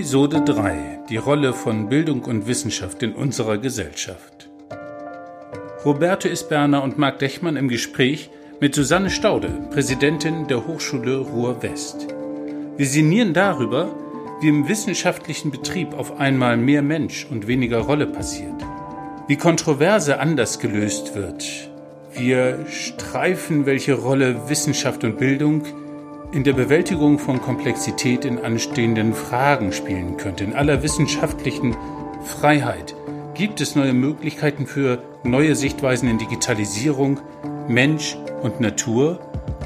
Episode 3 Die Rolle von Bildung und Wissenschaft in unserer Gesellschaft. Roberto Isberner und Marc Dechmann im Gespräch mit Susanne Staude, Präsidentin der Hochschule Ruhr-West. Wir sinnieren darüber, wie im wissenschaftlichen Betrieb auf einmal mehr Mensch und weniger Rolle passiert, wie Kontroverse anders gelöst wird. Wir streifen, welche Rolle Wissenschaft und Bildung in der Bewältigung von Komplexität in anstehenden Fragen spielen könnte. In aller wissenschaftlichen Freiheit gibt es neue Möglichkeiten für neue Sichtweisen in Digitalisierung, Mensch und Natur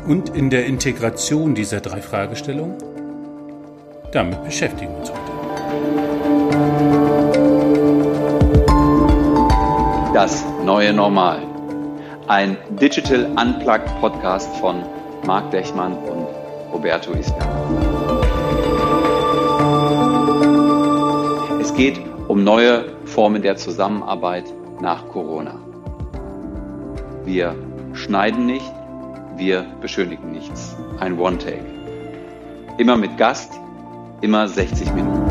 und in der Integration dieser drei Fragestellungen? Damit beschäftigen wir uns heute. Das neue Normal. Ein Digital Unplugged Podcast von Marc Dechmann und Roberto Isberg. Es geht um neue Formen der Zusammenarbeit nach Corona. Wir schneiden nicht, wir beschönigen nichts. Ein One-Take. Immer mit Gast, immer 60 Minuten.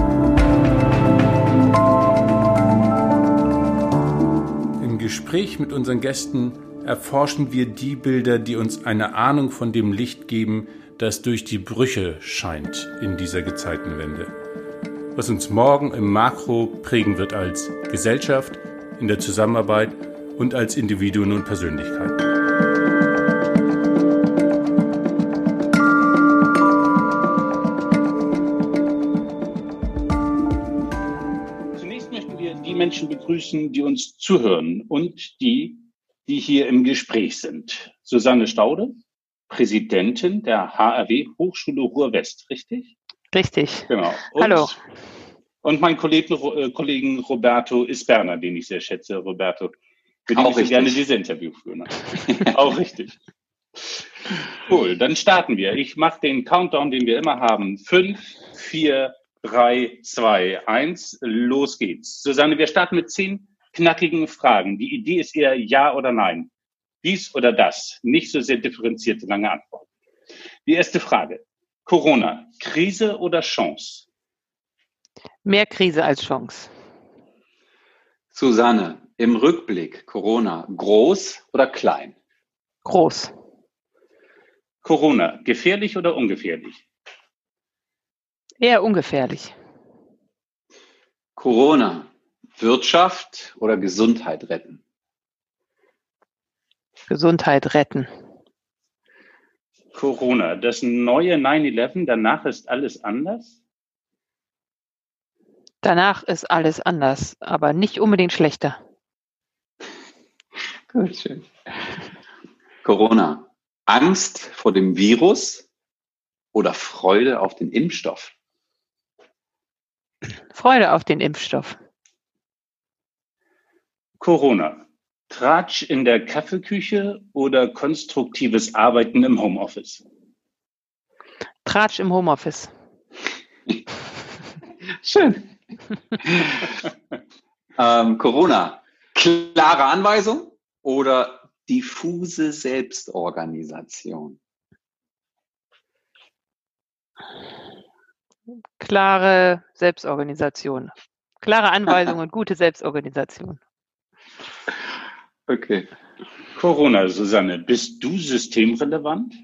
Im Gespräch mit unseren Gästen erforschen wir die Bilder, die uns eine Ahnung von dem Licht geben, das durch die Brüche scheint in dieser Gezeitenwende. Was uns morgen im Makro prägen wird als Gesellschaft, in der Zusammenarbeit und als Individuen und Persönlichkeiten. Zunächst möchten wir die Menschen begrüßen, die uns zuhören und die, die hier im Gespräch sind. Susanne Staude, Präsidentin der HRW Hochschule Ruhr-West, richtig? Richtig. Genau. Und, Hallo. Und mein Kollegen, äh, Kollegen Roberto Isberner, den ich sehr schätze, Roberto, mit dem ich gerne dieses Interview führen. Auch richtig. Cool, dann starten wir. Ich mache den Countdown, den wir immer haben. Fünf, vier, drei, zwei, eins. Los geht's. Susanne, wir starten mit zehn knackigen Fragen. Die Idee ist eher ja oder nein dies oder das. Nicht so sehr differenzierte lange Antwort. Die erste Frage. Corona, Krise oder Chance? Mehr Krise als Chance. Susanne, im Rückblick Corona, groß oder klein? Groß. Corona, gefährlich oder ungefährlich? Eher ungefährlich. Corona, Wirtschaft oder Gesundheit retten? Gesundheit retten. Corona, das neue 9-11, danach ist alles anders? Danach ist alles anders, aber nicht unbedingt schlechter. Gut, schön. Corona, Angst vor dem Virus oder Freude auf den Impfstoff? Freude auf den Impfstoff. Corona, Tratsch in der Kaffeeküche oder konstruktives Arbeiten im Homeoffice? Tratsch im Homeoffice. Schön. ähm, Corona. Klare Anweisung oder diffuse Selbstorganisation? Klare Selbstorganisation. Klare Anweisung und gute Selbstorganisation. Okay. Corona, Susanne, bist du systemrelevant?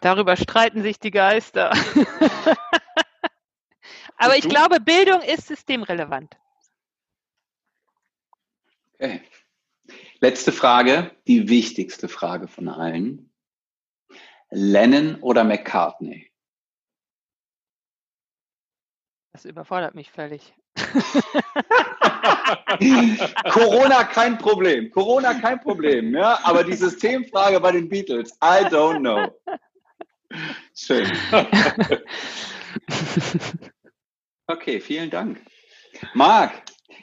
Darüber streiten sich die Geister. Aber ich glaube, Bildung ist systemrelevant. Okay. Letzte Frage, die wichtigste Frage von allen. Lennon oder McCartney? Das überfordert mich völlig. Corona kein Problem. Corona kein Problem. Ja? Aber die Systemfrage bei den Beatles, I don't know. Schön. Okay, vielen Dank. Marc,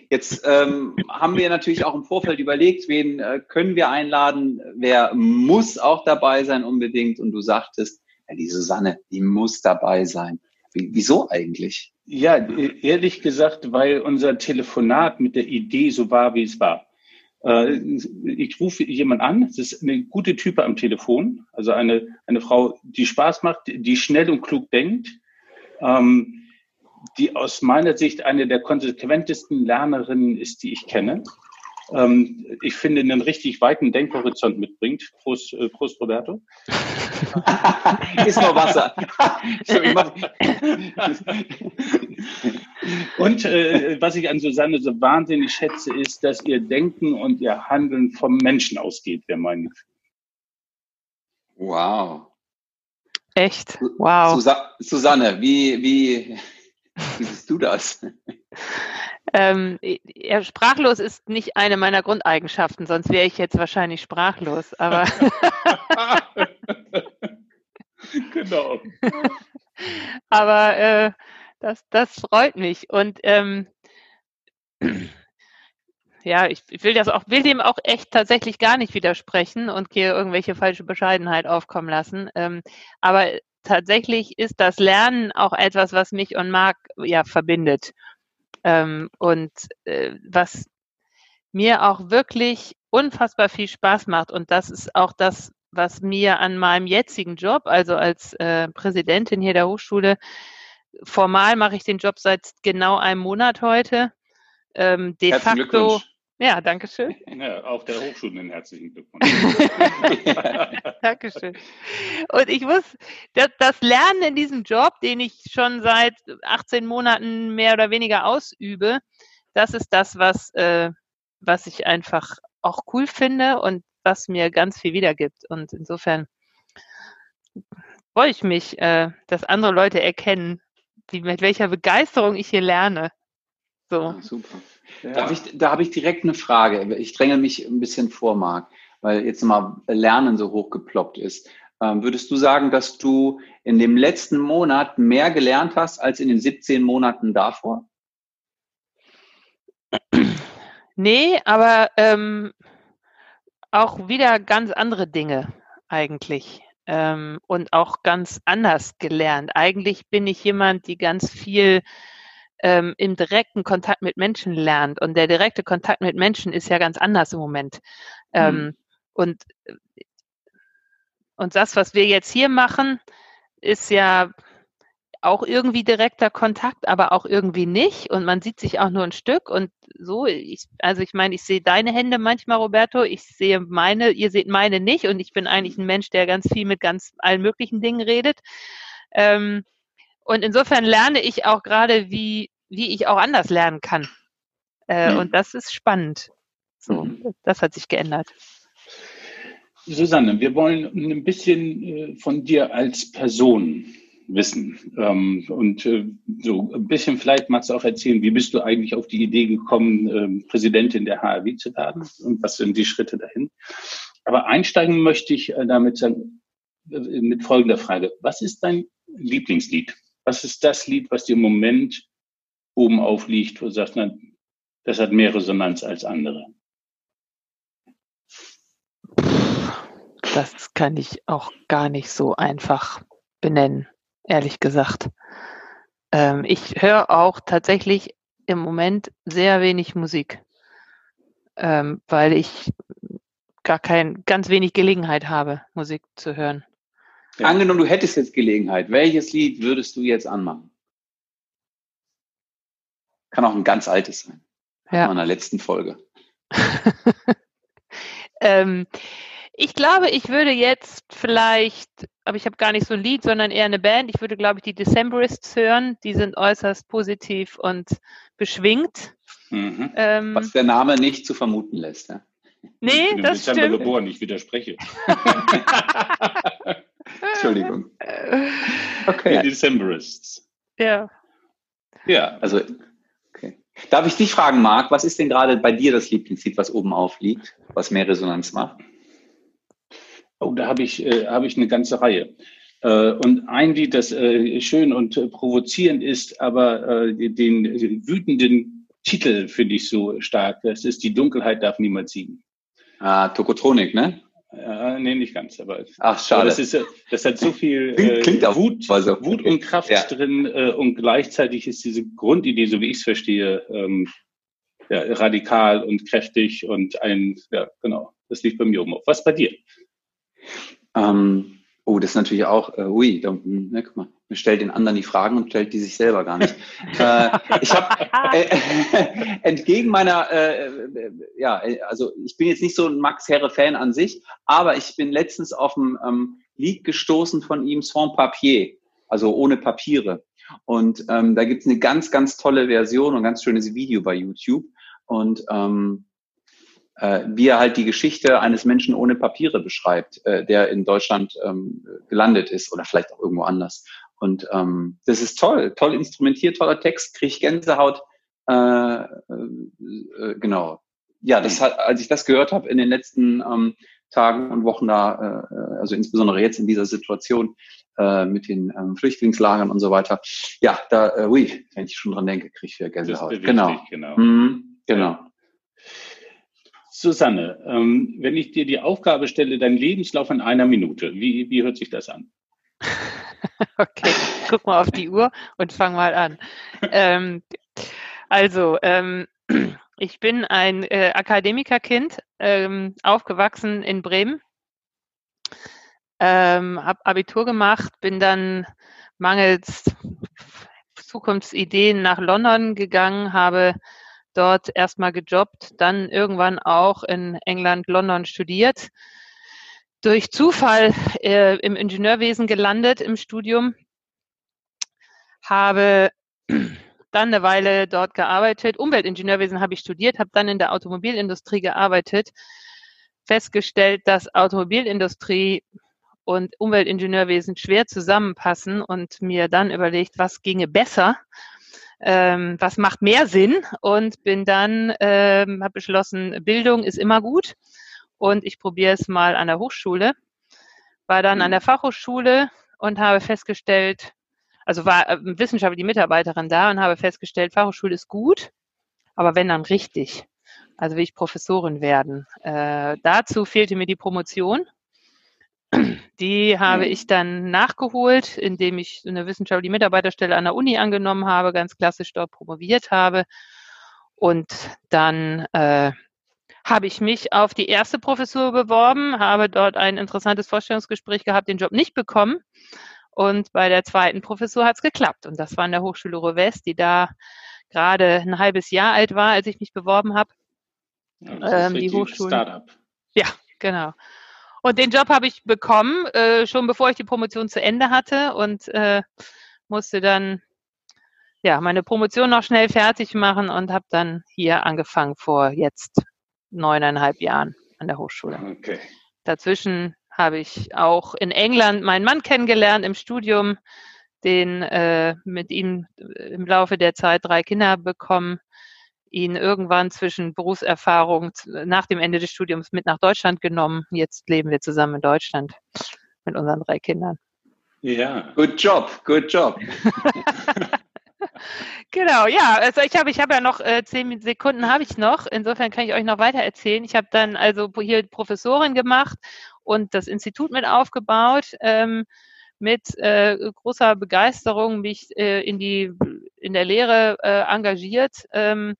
jetzt ähm, haben wir natürlich auch im Vorfeld überlegt, wen äh, können wir einladen, wer muss auch dabei sein unbedingt. Und du sagtest, ja, die Susanne, die muss dabei sein. Wie, wieso eigentlich? Ja, ehrlich gesagt, weil unser Telefonat mit der Idee so war, wie es war. Äh, ich rufe jemand an, das ist eine gute Type am Telefon, also eine, eine Frau, die Spaß macht, die schnell und klug denkt, ähm, die aus meiner Sicht eine der konsequentesten Lernerinnen ist, die ich kenne. Ähm, ich finde, einen richtig weiten Denkhorizont mitbringt. Prost, äh, Prost Roberto. ist noch Wasser. und äh, was ich an Susanne so wahnsinnig schätze, ist, dass ihr Denken und ihr Handeln vom Menschen ausgeht, wäre mein Gefühl. Wow. Echt? Wow. Susa Susanne, wie, wie, wie siehst du das? Ähm, ja, sprachlos ist nicht eine meiner Grundeigenschaften, sonst wäre ich jetzt wahrscheinlich sprachlos. Aber genau. aber äh, das, das freut mich und ähm, ja, ich, will das auch, will dem auch echt tatsächlich gar nicht widersprechen und hier irgendwelche falsche Bescheidenheit aufkommen lassen. Ähm, aber tatsächlich ist das Lernen auch etwas, was mich und Marc ja verbindet. Ähm, und äh, was mir auch wirklich unfassbar viel Spaß macht. Und das ist auch das, was mir an meinem jetzigen Job, also als äh, Präsidentin hier der Hochschule, formal mache ich den Job seit genau einem Monat heute. Ähm, de Herzlichen facto ja, danke schön. Ja, auf der Hochschule einen herzlichen Glückwunsch. Dankeschön. Und ich muss, das, das, Lernen in diesem Job, den ich schon seit 18 Monaten mehr oder weniger ausübe, das ist das, was, äh, was ich einfach auch cool finde und was mir ganz viel wiedergibt. Und insofern freue ich mich, äh, dass andere Leute erkennen, wie, mit welcher Begeisterung ich hier lerne. So. Ja, super. Ja. Ich, da habe ich direkt eine Frage. Ich dränge mich ein bisschen vor, Marc, weil jetzt mal Lernen so hochgeploppt ist. Ähm, würdest du sagen, dass du in dem letzten Monat mehr gelernt hast als in den 17 Monaten davor? Nee, aber ähm, auch wieder ganz andere Dinge eigentlich ähm, und auch ganz anders gelernt. Eigentlich bin ich jemand, die ganz viel ähm, im direkten Kontakt mit Menschen lernt. Und der direkte Kontakt mit Menschen ist ja ganz anders im Moment. Ähm, mhm. und, und das, was wir jetzt hier machen, ist ja auch irgendwie direkter Kontakt, aber auch irgendwie nicht. Und man sieht sich auch nur ein Stück. Und so, ich, also ich meine, ich sehe deine Hände manchmal, Roberto, ich sehe meine, ihr seht meine nicht. Und ich bin eigentlich ein Mensch, der ganz viel mit ganz allen möglichen Dingen redet. Ähm, und insofern lerne ich auch gerade, wie, wie ich auch anders lernen kann. Äh, mhm. Und das ist spannend. So, mhm. das hat sich geändert. Susanne, wir wollen ein bisschen äh, von dir als Person wissen. Ähm, und äh, so ein bisschen vielleicht magst du auch erzählen, wie bist du eigentlich auf die Idee gekommen, ähm, Präsidentin der HRW zu werden und was sind die Schritte dahin? Aber einsteigen möchte ich äh, damit sagen, mit folgender Frage. Was ist dein Lieblingslied? Was ist das Lied, was dir im Moment oben aufliegt, wo du sagst, na, das hat mehr Resonanz als andere? Das kann ich auch gar nicht so einfach benennen, ehrlich gesagt. Ähm, ich höre auch tatsächlich im Moment sehr wenig Musik, ähm, weil ich gar kein, ganz wenig Gelegenheit habe, Musik zu hören. Ja. Angenommen, du hättest jetzt Gelegenheit, welches Lied würdest du jetzt anmachen? Kann auch ein ganz altes sein. Ja. In der letzten Folge. ähm, ich glaube, ich würde jetzt vielleicht, aber ich habe gar nicht so ein Lied, sondern eher eine Band. Ich würde, glaube ich, die Decemberists hören. Die sind äußerst positiv und beschwingt. Mhm. Ähm, Was der Name nicht zu vermuten lässt. Ja? Nee, ich bin das Dezember stimmt. geboren, ich widerspreche. Entschuldigung. Okay. Die Decemberists. Ja. Ja. Also, okay. Darf ich dich fragen, Marc, was ist denn gerade bei dir das Lieblingslied, was oben aufliegt, was mehr Resonanz macht? Oh, da habe ich, äh, hab ich eine ganze Reihe. Äh, und ein Lied, das äh, schön und äh, provozierend ist, aber äh, den wütenden Titel finde ich so stark. Das ist Die Dunkelheit darf niemals siegen. Ah, Tokotronik, ne? Äh, nee, nicht ganz, aber. Ach, schade. Das, ist, das hat so viel äh, Klingt Wut, also, Wut und Kraft ja. drin äh, und gleichzeitig ist diese Grundidee, so wie ich es verstehe, ähm, ja, radikal und kräftig und ein, ja, genau, das liegt bei mir oben auf. Was bei dir? Ähm, oh, das ist natürlich auch, äh, ui, da, ne, guck mal. stellt den anderen die Fragen und stellt die sich selber gar nicht. äh, ich habe äh, entgegen meiner, äh, äh, ja, also ich bin jetzt nicht so ein Max Herre-Fan an sich, aber ich bin letztens auf dem ähm, Lied gestoßen von ihm, Sans Papier, also ohne Papiere. Und ähm, da gibt's eine ganz, ganz tolle Version und ganz schönes Video bei YouTube. Und ähm, äh, wie er halt die Geschichte eines Menschen ohne Papiere beschreibt, äh, der in Deutschland ähm, gelandet ist oder vielleicht auch irgendwo anders. Und ähm, das ist toll, toll instrumentiert, toller Text, kriege ich Gänsehaut. Äh, äh, äh, genau. Ja, das hat, als ich das gehört habe in den letzten ähm, Tagen und Wochen da, äh, also insbesondere jetzt in dieser Situation äh, mit den ähm, Flüchtlingslagern und so weiter, ja, da, äh, ui, wenn ich schon dran denke, kriege ich wieder Gänsehaut. Genau. Dich, genau. Mhm, genau. Susanne, ähm, wenn ich dir die Aufgabe stelle, dein Lebenslauf in einer Minute, wie, wie hört sich das an? Okay, guck mal auf die Uhr und fang mal an. Ähm, also, ähm, ich bin ein äh, Akademikerkind, ähm, aufgewachsen in Bremen, ähm, habe Abitur gemacht, bin dann mangels Zukunftsideen nach London gegangen, habe dort erstmal gejobbt, dann irgendwann auch in England, London studiert. Durch Zufall äh, im Ingenieurwesen gelandet im Studium, habe dann eine Weile dort gearbeitet. Umweltingenieurwesen habe ich studiert, habe dann in der Automobilindustrie gearbeitet, festgestellt, dass Automobilindustrie und Umweltingenieurwesen schwer zusammenpassen und mir dann überlegt, was ginge besser, ähm, was macht mehr Sinn und bin dann, ähm, habe beschlossen, Bildung ist immer gut und ich probiere es mal an der Hochschule. War dann an mhm. der Fachhochschule und habe festgestellt, also war äh, Wissenschaftler, die Mitarbeiterin da und habe festgestellt, Fachhochschule ist gut, aber wenn dann richtig. Also will ich Professorin werden. Äh, dazu fehlte mir die Promotion. Die habe ich dann nachgeholt, indem ich eine wissenschaftliche Mitarbeiterstelle an der Uni angenommen habe, ganz klassisch dort promoviert habe und dann äh, habe ich mich auf die erste Professur beworben, habe dort ein interessantes Vorstellungsgespräch gehabt, den Job nicht bekommen. Und bei der zweiten Professur hat es geklappt. Und das war an der Hochschule Ruhr West, die da gerade ein halbes Jahr alt war, als ich mich beworben habe. Ja, ähm, die Hochschule. Startup. Ja, genau. Und den Job habe ich bekommen, äh, schon bevor ich die Promotion zu Ende hatte und äh, musste dann ja meine Promotion noch schnell fertig machen und habe dann hier angefangen vor jetzt neuneinhalb Jahren an der Hochschule. Okay. Dazwischen habe ich auch in England meinen Mann kennengelernt im Studium, den äh, mit ihm im Laufe der Zeit drei Kinder bekommen, ihn irgendwann zwischen Berufserfahrung nach dem Ende des Studiums mit nach Deutschland genommen. Jetzt leben wir zusammen in Deutschland mit unseren drei Kindern. Ja, good job, good job. Genau, ja, also ich habe ich habe ja noch äh, zehn Sekunden habe ich noch. Insofern kann ich euch noch weiter erzählen. Ich habe dann also hier Professorin gemacht und das Institut mit aufgebaut, ähm, mit äh, großer Begeisterung mich äh, in die in der Lehre äh, engagiert. Ähm,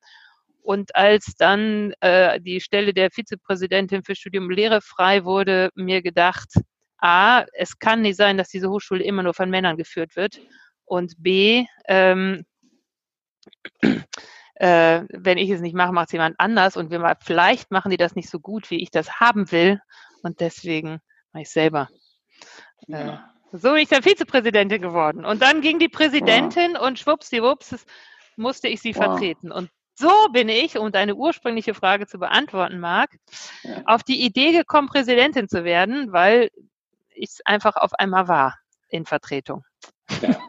und als dann äh, die Stelle der Vizepräsidentin für Studium Lehre frei wurde, mir gedacht, A, es kann nicht sein, dass diese Hochschule immer nur von Männern geführt wird. Und B, ähm, äh, wenn ich es nicht mache, macht es jemand anders und wir, vielleicht machen die das nicht so gut, wie ich das haben will und deswegen mache ich es selber. Äh, ja. So bin ich dann Vizepräsidentin geworden. Und dann ging die Präsidentin wow. und schwuppsdiwupps musste ich sie wow. vertreten. Und so bin ich, um deine ursprüngliche Frage zu beantworten, Marc, ja. auf die Idee gekommen, Präsidentin zu werden, weil ich es einfach auf einmal war in Vertretung. Ja,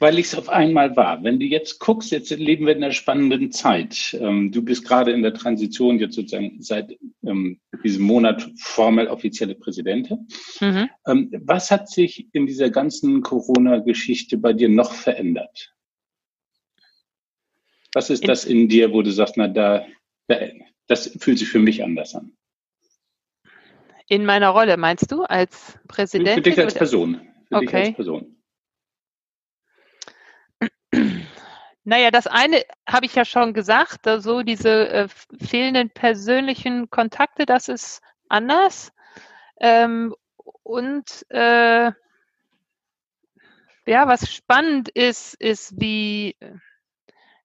weil ich es auf einmal war. Wenn du jetzt guckst, jetzt leben wir in einer spannenden Zeit. Ähm, du bist gerade in der Transition jetzt sozusagen seit ähm, diesem Monat formell offizielle Präsidentin. Mhm. Ähm, was hat sich in dieser ganzen Corona-Geschichte bei dir noch verändert? Was ist in das in dir, wo du sagst, na da, da, das fühlt sich für mich anders an? In meiner Rolle, meinst du, als Präsidentin? Für dich als Person. Für okay. dich als Person. Naja, das eine habe ich ja schon gesagt, so diese äh, fehlenden persönlichen Kontakte, das ist anders. Ähm, und äh, Ja, was spannend ist, ist wie,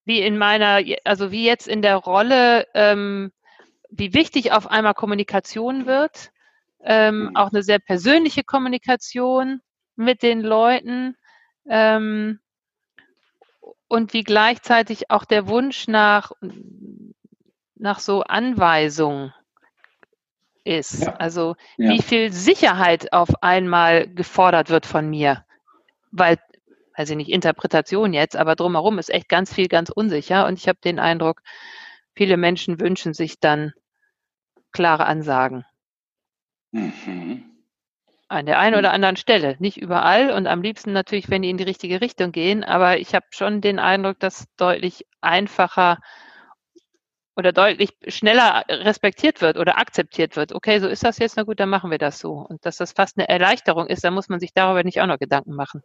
wie in meiner, also wie jetzt in der Rolle, ähm, wie wichtig auf einmal Kommunikation wird, ähm, mhm. auch eine sehr persönliche Kommunikation mit den Leuten ähm, und wie gleichzeitig auch der Wunsch nach, nach so Anweisungen ist. Ja. Also ja. wie viel Sicherheit auf einmal gefordert wird von mir. Weil, weiß ich nicht, Interpretation jetzt, aber drumherum ist echt ganz viel ganz unsicher. Und ich habe den Eindruck, viele Menschen wünschen sich dann klare Ansagen. Mhm. An der einen oder anderen Stelle, nicht überall und am liebsten natürlich, wenn die in die richtige Richtung gehen, aber ich habe schon den Eindruck, dass deutlich einfacher oder deutlich schneller respektiert wird oder akzeptiert wird. Okay, so ist das jetzt, na gut, dann machen wir das so. Und dass das fast eine Erleichterung ist, dann muss man sich darüber nicht auch noch Gedanken machen.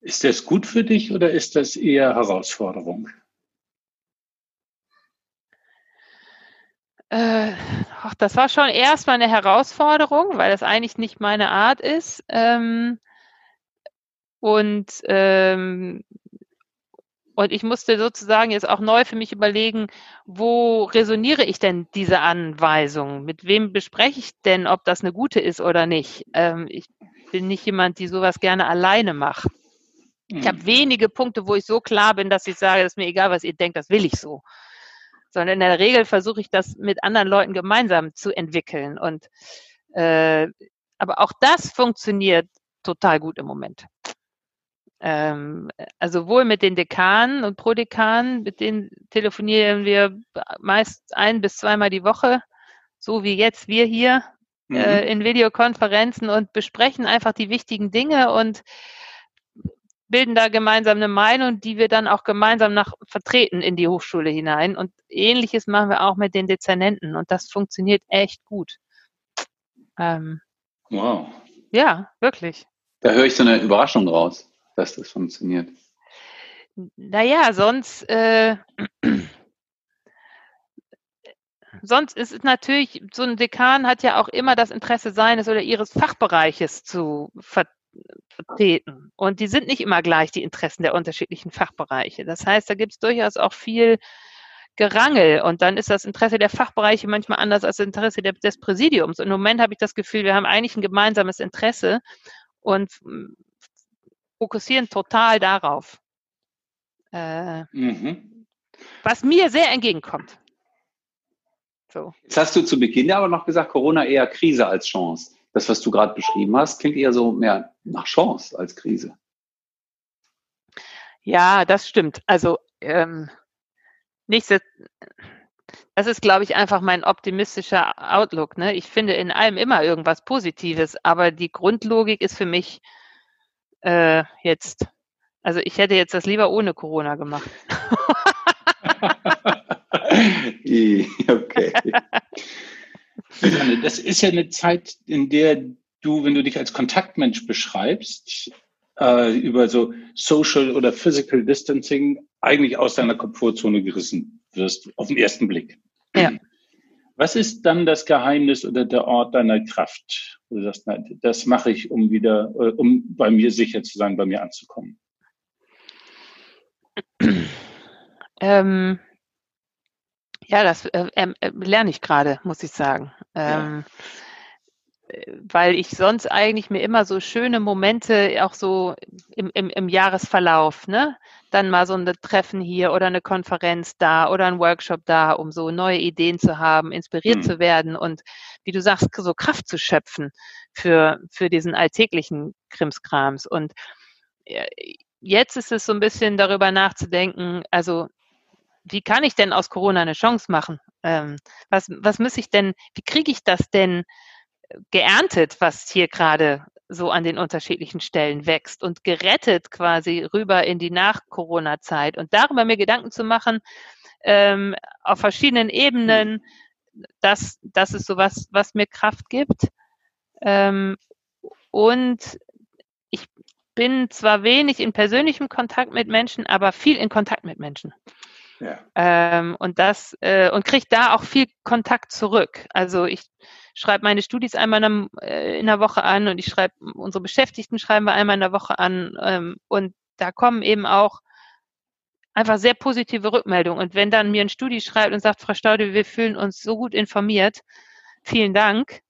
Ist das gut für dich oder ist das eher Herausforderung? Äh, ach, das war schon erstmal eine Herausforderung, weil das eigentlich nicht meine Art ist. Ähm, und ähm, und ich musste sozusagen jetzt auch neu für mich überlegen, wo resoniere ich denn diese Anweisung? Mit wem bespreche ich denn, ob das eine gute ist oder nicht? Ähm, ich bin nicht jemand, die sowas gerne alleine macht. Ich habe hm. wenige Punkte, wo ich so klar bin, dass ich sage, das ist mir egal, was ihr denkt, das will ich so. Sondern in der Regel versuche ich das mit anderen Leuten gemeinsam zu entwickeln. Und äh, aber auch das funktioniert total gut im Moment ähm, also wohl mit den Dekanen und Prodekanen, mit denen telefonieren wir meist ein bis zweimal die Woche, so wie jetzt wir hier äh, mhm. äh, in Videokonferenzen und besprechen einfach die wichtigen Dinge und bilden da gemeinsam eine Meinung, die wir dann auch gemeinsam nach vertreten in die Hochschule hinein. Und ähnliches machen wir auch mit den Dezernenten und das funktioniert echt gut. Ähm, wow. Ja, wirklich. Da höre ich so eine Überraschung raus dass das funktioniert? Naja, sonst, äh, sonst ist es natürlich, so ein Dekan hat ja auch immer das Interesse seines oder ihres Fachbereiches zu ver vertreten. Und die sind nicht immer gleich, die Interessen der unterschiedlichen Fachbereiche. Das heißt, da gibt es durchaus auch viel Gerangel und dann ist das Interesse der Fachbereiche manchmal anders als das Interesse der, des Präsidiums. Und im Moment habe ich das Gefühl, wir haben eigentlich ein gemeinsames Interesse und fokussieren total darauf. Äh, mhm. Was mir sehr entgegenkommt. So. Jetzt hast du zu Beginn aber noch gesagt, Corona eher Krise als Chance. Das, was du gerade beschrieben hast, klingt eher so mehr nach Chance als Krise. Ja, das stimmt. Also ähm, nichts, das ist, glaube ich, einfach mein optimistischer Outlook. Ne? Ich finde in allem immer irgendwas Positives, aber die Grundlogik ist für mich, äh, jetzt. Also ich hätte jetzt das lieber ohne Corona gemacht. okay. Das ist ja eine Zeit, in der du, wenn du dich als Kontaktmensch beschreibst, äh, über so Social oder Physical Distancing eigentlich aus deiner Komfortzone gerissen wirst, auf den ersten Blick. Ja. Was ist dann das Geheimnis oder der Ort deiner Kraft? Du sagst, nein, das mache ich, um wieder, äh, um bei mir sicher zu sein, bei mir anzukommen. Ähm, ja, das äh, äh, lerne ich gerade, muss ich sagen. Ähm, ja. Weil ich sonst eigentlich mir immer so schöne Momente auch so im, im, im Jahresverlauf, ne? dann mal so ein Treffen hier oder eine Konferenz da oder ein Workshop da, um so neue Ideen zu haben, inspiriert mhm. zu werden und wie du sagst, so Kraft zu schöpfen für, für diesen alltäglichen Krimskrams. Und äh, jetzt ist es so ein bisschen darüber nachzudenken, also wie kann ich denn aus Corona eine Chance machen? Ähm, was, was muss ich denn, wie kriege ich das denn geerntet, was hier gerade so an den unterschiedlichen Stellen wächst und gerettet quasi rüber in die Nach-Corona-Zeit und darüber mir Gedanken zu machen, ähm, auf verschiedenen Ebenen, dass das ist so was, was mir Kraft gibt. Ähm, und ich bin zwar wenig in persönlichem Kontakt mit Menschen, aber viel in Kontakt mit Menschen. Ja. Ähm, und das äh, und kriegt da auch viel Kontakt zurück. Also ich schreibe meine Studis einmal in, äh, in der Woche an und ich schreibe unsere Beschäftigten schreiben wir einmal in der Woche an ähm, und da kommen eben auch einfach sehr positive Rückmeldungen. Und wenn dann mir ein Studi schreibt und sagt, Frau Staude, wir fühlen uns so gut informiert, vielen Dank,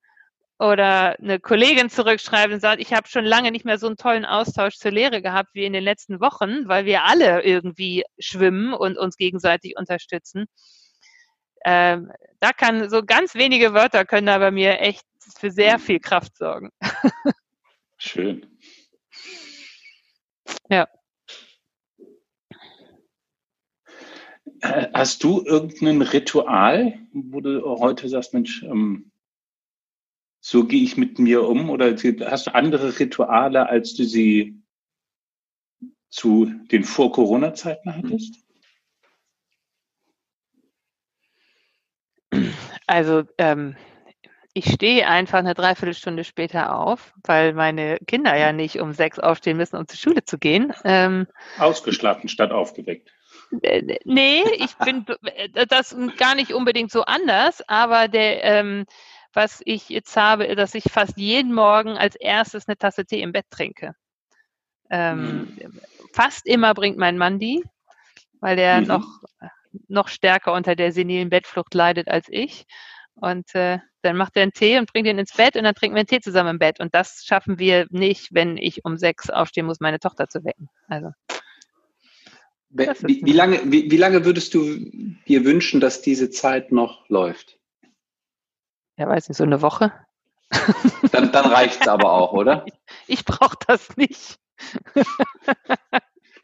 oder eine Kollegin zurückschreibt und sagt, ich habe schon lange nicht mehr so einen tollen Austausch zur Lehre gehabt wie in den letzten Wochen, weil wir alle irgendwie schwimmen und uns gegenseitig unterstützen. Ähm, da kann so ganz wenige Wörter können da bei mir echt für sehr viel Kraft sorgen. Schön. Ja. Äh, hast du irgendein Ritual, wo du heute sagst, Mensch, ähm, so gehe ich mit mir um? Oder hast du andere Rituale, als du sie zu den Vor-Corona-Zeiten hattest? Also ähm, ich stehe einfach eine Dreiviertelstunde später auf, weil meine Kinder ja nicht um sechs aufstehen müssen, um zur Schule zu gehen. Ähm, Ausgeschlafen statt aufgeweckt. Äh, nee, ich bin äh, das gar nicht unbedingt so anders, aber der ähm, was ich jetzt habe, dass ich fast jeden Morgen als erstes eine Tasse Tee im Bett trinke. Ähm, mhm. Fast immer bringt mein Mann die, weil der mhm. noch, noch stärker unter der senilen Bettflucht leidet als ich. Und äh, dann macht er einen Tee und bringt ihn ins Bett und dann trinken wir einen Tee zusammen im Bett. Und das schaffen wir nicht, wenn ich um sechs aufstehen muss, meine Tochter zu wecken. Also. Wie, wie, lange, wie, wie lange würdest du dir wünschen, dass diese Zeit noch läuft? Ja weiß nicht, so eine Woche. Dann, dann reicht es aber auch, oder? Ich, brauche das nicht.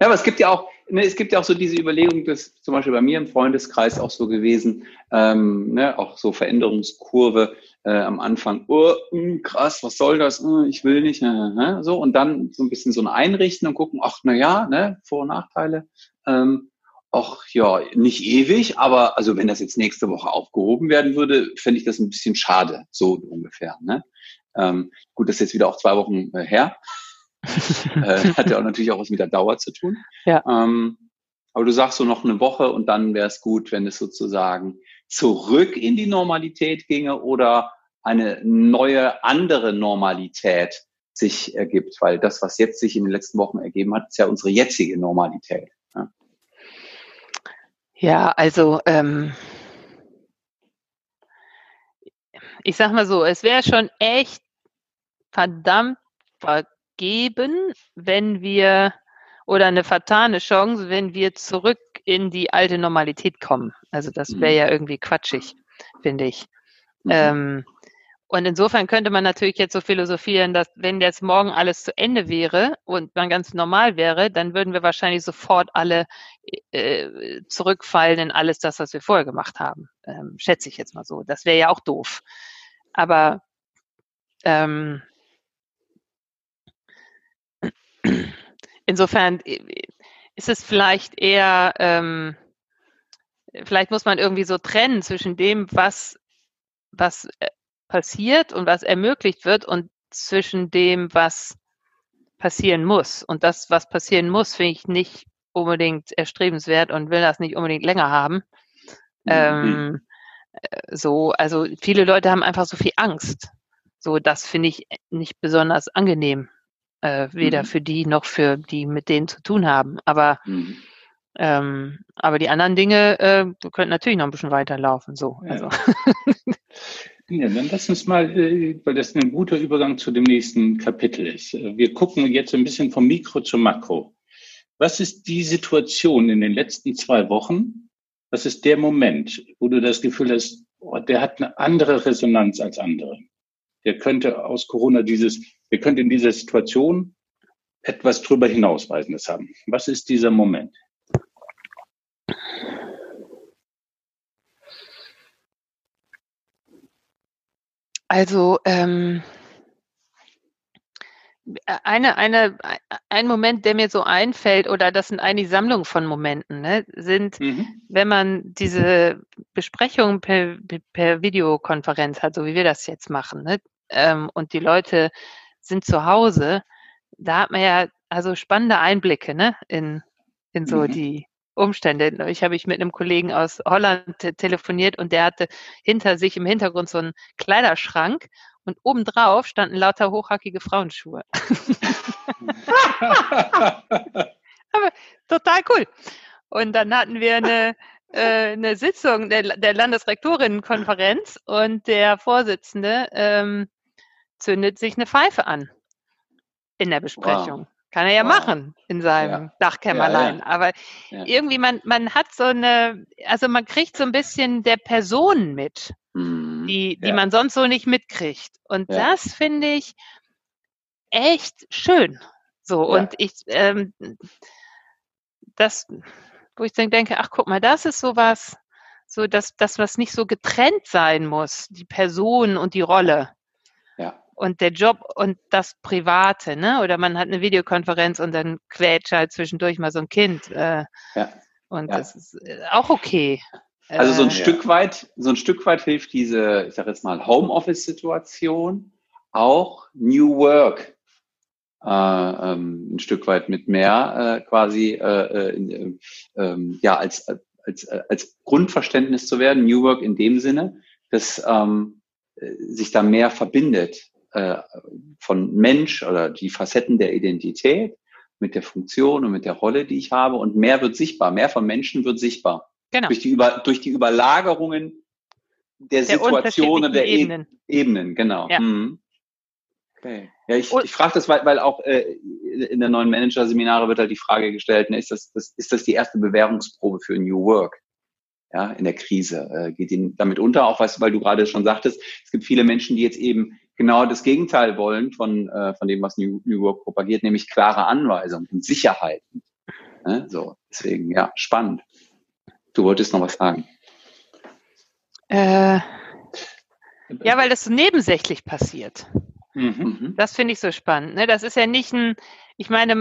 Ja, aber es gibt ja auch, ne, es gibt ja auch so diese Überlegung, dass zum Beispiel bei mir im Freundeskreis auch so gewesen, ähm, ne, auch so Veränderungskurve äh, am Anfang, oh, mh, hm, krass, was soll das? Hm, ich will nicht, ne, so und dann so ein bisschen so ein Einrichten und gucken, ach na ja, ne, Vor- und Nachteile. Ähm, ach ja, nicht ewig, aber also wenn das jetzt nächste Woche aufgehoben werden würde, fände ich das ein bisschen schade, so ungefähr. Ne? Ähm, gut, das ist jetzt wieder auch zwei Wochen äh, her. äh, hat ja auch natürlich auch was mit der Dauer zu tun. Ja. Ähm, aber du sagst so noch eine Woche und dann wäre es gut, wenn es sozusagen zurück in die Normalität ginge oder eine neue, andere Normalität sich ergibt, weil das, was jetzt sich in den letzten Wochen ergeben hat, ist ja unsere jetzige Normalität. Ja, also ähm, ich sag mal so, es wäre schon echt verdammt vergeben, wenn wir oder eine vertane Chance, wenn wir zurück in die alte Normalität kommen. Also das wäre mhm. ja irgendwie quatschig, finde ich. Mhm. Ähm, und insofern könnte man natürlich jetzt so philosophieren, dass wenn jetzt morgen alles zu Ende wäre und man ganz normal wäre, dann würden wir wahrscheinlich sofort alle äh, zurückfallen in alles das, was wir vorher gemacht haben. Ähm, schätze ich jetzt mal so. Das wäre ja auch doof. Aber ähm, insofern äh, ist es vielleicht eher, ähm, vielleicht muss man irgendwie so trennen zwischen dem, was was äh, passiert und was ermöglicht wird und zwischen dem, was passieren muss. Und das, was passieren muss, finde ich nicht unbedingt erstrebenswert und will das nicht unbedingt länger haben. Mhm. Ähm, äh, so, also viele Leute haben einfach so viel Angst. So, das finde ich nicht besonders angenehm. Äh, weder mhm. für die noch für die, mit denen zu tun haben. Aber, mhm. ähm, aber die anderen Dinge äh, könnten natürlich noch ein bisschen weiterlaufen. So, ja. also. Ja, dann lass uns mal, äh, weil das ein guter Übergang zu dem nächsten Kapitel ist. Wir gucken jetzt ein bisschen vom Mikro zum Makro. Was ist die Situation in den letzten zwei Wochen? Was ist der Moment, wo du das Gefühl hast, oh, der hat eine andere Resonanz als andere? Der könnte aus Corona dieses, der könnte in dieser Situation etwas drüber hinausweisendes haben. Was ist dieser Moment? Also ähm, eine, eine, ein Moment, der mir so einfällt, oder das sind eigentlich Sammlungen von Momenten, ne, sind, mhm. wenn man diese Besprechung per, per Videokonferenz hat, so wie wir das jetzt machen, ne, ähm, und die Leute sind zu Hause, da hat man ja also spannende Einblicke ne, in, in so mhm. die Umstände. Ich habe ich mit einem Kollegen aus Holland telefoniert und der hatte hinter sich im Hintergrund so einen Kleiderschrank und obendrauf standen lauter hochhackige Frauenschuhe. Aber total cool. Und dann hatten wir eine, äh, eine Sitzung der, der Landesrektorinnenkonferenz und der Vorsitzende ähm, zündet sich eine Pfeife an in der Besprechung. Wow. Kann er ja wow. machen in seinem ja. Dachkämmerlein. Ja, ja. Aber irgendwie, man, man hat so eine, also man kriegt so ein bisschen der Personen mit, mhm. die, die man sonst so nicht mitkriegt. Und das finde ich echt schön. So, und ich, ähm, das, wo ich dann denke, ach guck mal, das ist sowas, so dass das, was nicht so getrennt sein muss, die Person und die Rolle. Ja. Und der Job und das Private, ne? Oder man hat eine Videokonferenz und dann quetscht halt zwischendurch mal so ein Kind. Äh, ja. Und ja. das ist äh, auch okay. Also so ein äh, Stück weit, so ein Stück weit hilft diese, ich sage jetzt mal, Homeoffice-Situation auch New Work äh, ähm, ein Stück weit mit mehr äh, quasi äh, äh, ähm, ja als, als, als Grundverständnis zu werden, New Work in dem Sinne, dass ähm, sich da mehr verbindet äh, von Mensch oder die Facetten der Identität mit der Funktion und mit der Rolle, die ich habe und mehr wird sichtbar, mehr von Menschen wird sichtbar. Genau. Durch die, Über, durch die Überlagerungen der, der Situationen, der Ebenen. Ebenen, genau. Ja. Mhm. Okay. Ja, ich, ich frage das, weil, weil auch äh, in der neuen Manager-Seminare wird halt die Frage gestellt, ne, ist, das, das, ist das die erste Bewährungsprobe für New Work? Ja, in der Krise. Äh, geht Ihnen damit unter, auch weißt, weil du gerade schon sagtest, es gibt viele Menschen, die jetzt eben genau das Gegenteil wollen von, äh, von dem, was New, New Work propagiert, nämlich klare Anweisungen und Sicherheiten. Ne? So, deswegen, ja, spannend. Du wolltest noch was sagen. Äh, ja, weil das so nebensächlich passiert. Mhm. mhm. Das finde ich so spannend. Ne? Das ist ja nicht ein, ich meine,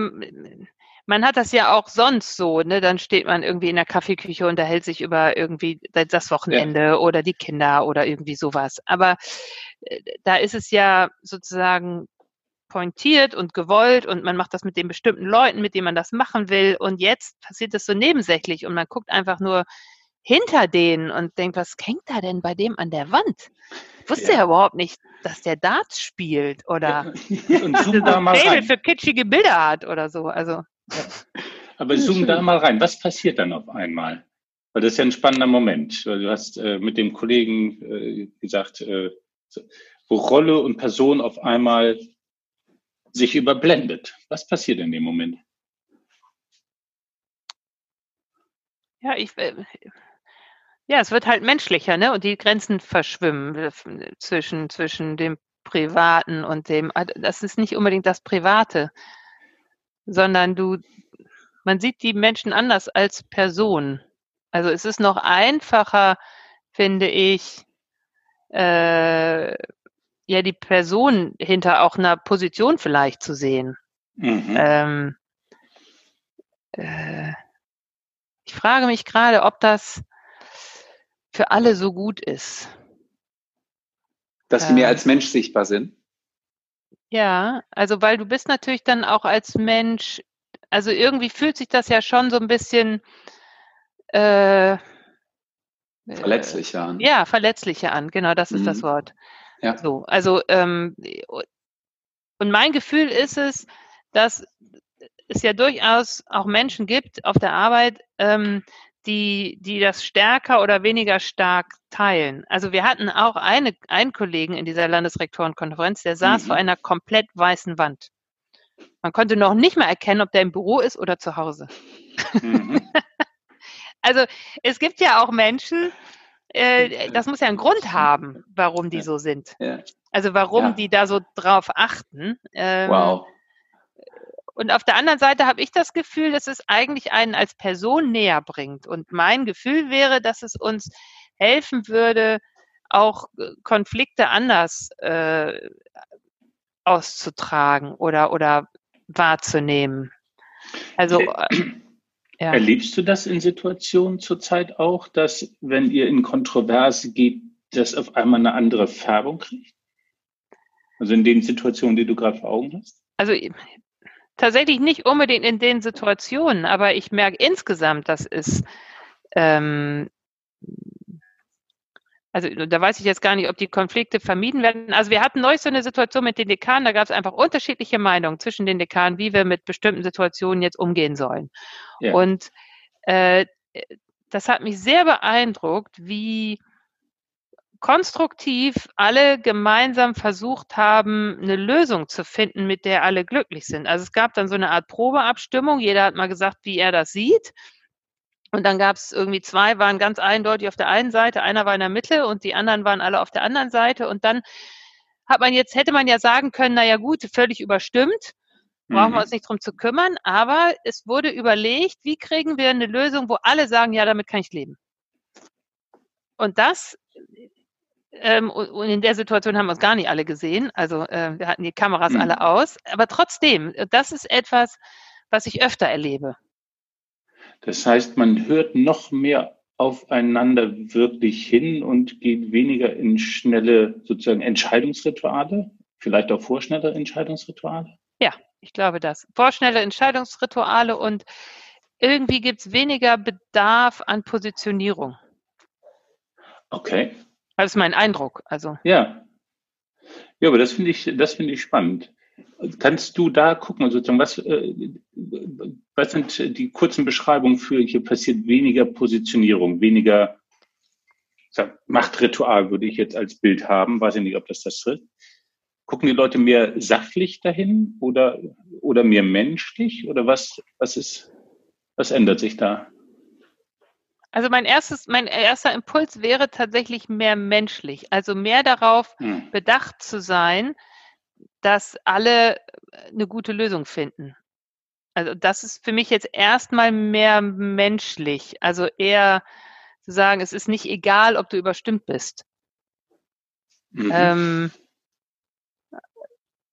man hat das ja auch sonst so, ne? Dann steht man irgendwie in der Kaffeeküche und unterhält sich über irgendwie das Wochenende ja. oder die Kinder oder irgendwie sowas. Aber äh, da ist es ja sozusagen pointiert und gewollt und man macht das mit den bestimmten Leuten, mit denen man das machen will. Und jetzt passiert das so nebensächlich und man guckt einfach nur hinter denen und denkt, was hängt da denn bei dem an der Wand? Ich wusste ja, ja überhaupt nicht, dass der Darts spielt oder ja. und zoom da mal rein. für kitschige Bilder hat oder so. Also. Ja. Aber zoom da mal rein. Was passiert dann auf einmal? Weil das ist ja ein spannender Moment. Du hast äh, mit dem Kollegen äh, gesagt, äh, wo Rolle und Person auf einmal sich überblendet. Was passiert in dem Moment? Ja, ich, äh, ja, es wird halt menschlicher, ne? Und die Grenzen verschwimmen äh, zwischen, zwischen dem Privaten und dem, ah, das ist nicht unbedingt das Private, sondern du, man sieht die Menschen anders als Person. Also es ist noch einfacher, finde ich, äh, ja, die Person hinter auch einer Position vielleicht zu sehen. Mhm. Ähm, äh, ich frage mich gerade, ob das für alle so gut ist. Dass sie ähm, mehr als Mensch sichtbar sind? Ja, also weil du bist natürlich dann auch als Mensch, also irgendwie fühlt sich das ja schon so ein bisschen äh, verletzlicher an. Ja, verletzlicher an, genau, das ist mhm. das Wort. Ja. So, also ähm, und mein Gefühl ist es, dass es ja durchaus auch Menschen gibt auf der Arbeit, ähm, die, die das stärker oder weniger stark teilen. Also wir hatten auch eine, einen Kollegen in dieser Landesrektorenkonferenz, der saß mhm. vor einer komplett weißen Wand. Man konnte noch nicht mal erkennen, ob der im Büro ist oder zu Hause. Mhm. also es gibt ja auch Menschen, äh, das muss ja einen Grund haben, warum die so sind. Also warum ja. die da so drauf achten. Ähm, wow. Und auf der anderen Seite habe ich das Gefühl, dass es eigentlich einen als Person näher bringt. Und mein Gefühl wäre, dass es uns helfen würde, auch äh, Konflikte anders äh, auszutragen oder, oder wahrzunehmen. Also äh, ja. Erlebst du das in Situationen zurzeit auch, dass wenn ihr in Kontroverse geht, das auf einmal eine andere Färbung kriegt? Also in den Situationen, die du gerade vor Augen hast? Also tatsächlich nicht unbedingt in den Situationen, aber ich merke insgesamt, dass es ähm, also da weiß ich jetzt gar nicht, ob die Konflikte vermieden werden. Also wir hatten neulich so eine Situation mit den Dekanen, da gab es einfach unterschiedliche Meinungen zwischen den Dekanen, wie wir mit bestimmten Situationen jetzt umgehen sollen. Ja. Und äh, das hat mich sehr beeindruckt, wie konstruktiv alle gemeinsam versucht haben, eine Lösung zu finden, mit der alle glücklich sind. Also es gab dann so eine Art Probeabstimmung. Jeder hat mal gesagt, wie er das sieht. Und dann gab es irgendwie zwei, waren ganz eindeutig auf der einen Seite, einer war in der Mitte und die anderen waren alle auf der anderen Seite. Und dann hat man jetzt, hätte man ja sagen können, naja gut, völlig überstimmt, brauchen mhm. wir uns nicht drum zu kümmern, aber es wurde überlegt, wie kriegen wir eine Lösung, wo alle sagen, ja, damit kann ich leben. Und das, ähm, und in der Situation haben wir uns gar nicht alle gesehen, also äh, wir hatten die Kameras mhm. alle aus, aber trotzdem, das ist etwas, was ich öfter erlebe. Das heißt, man hört noch mehr aufeinander wirklich hin und geht weniger in schnelle sozusagen Entscheidungsrituale, vielleicht auch vorschnelle Entscheidungsrituale? Ja, ich glaube das. Vorschnelle Entscheidungsrituale und irgendwie gibt es weniger Bedarf an Positionierung. Okay. Das ist mein Eindruck. Also. Ja. Ja, aber das finde ich, das finde ich spannend. Kannst du da gucken, sozusagen, was, äh, was sind die kurzen Beschreibungen für, hier passiert weniger Positionierung, weniger Machtritual, würde ich jetzt als Bild haben, weiß ich nicht, ob das das ist. Gucken die Leute mehr sachlich dahin oder, oder mehr menschlich oder was, was ist, was ändert sich da? Also mein erstes, mein erster Impuls wäre tatsächlich mehr menschlich, also mehr darauf hm. bedacht zu sein, dass alle äh, eine gute Lösung finden. Also das ist für mich jetzt erstmal mehr menschlich. Also eher zu sagen, es ist nicht egal, ob du überstimmt bist. Mhm. Ähm,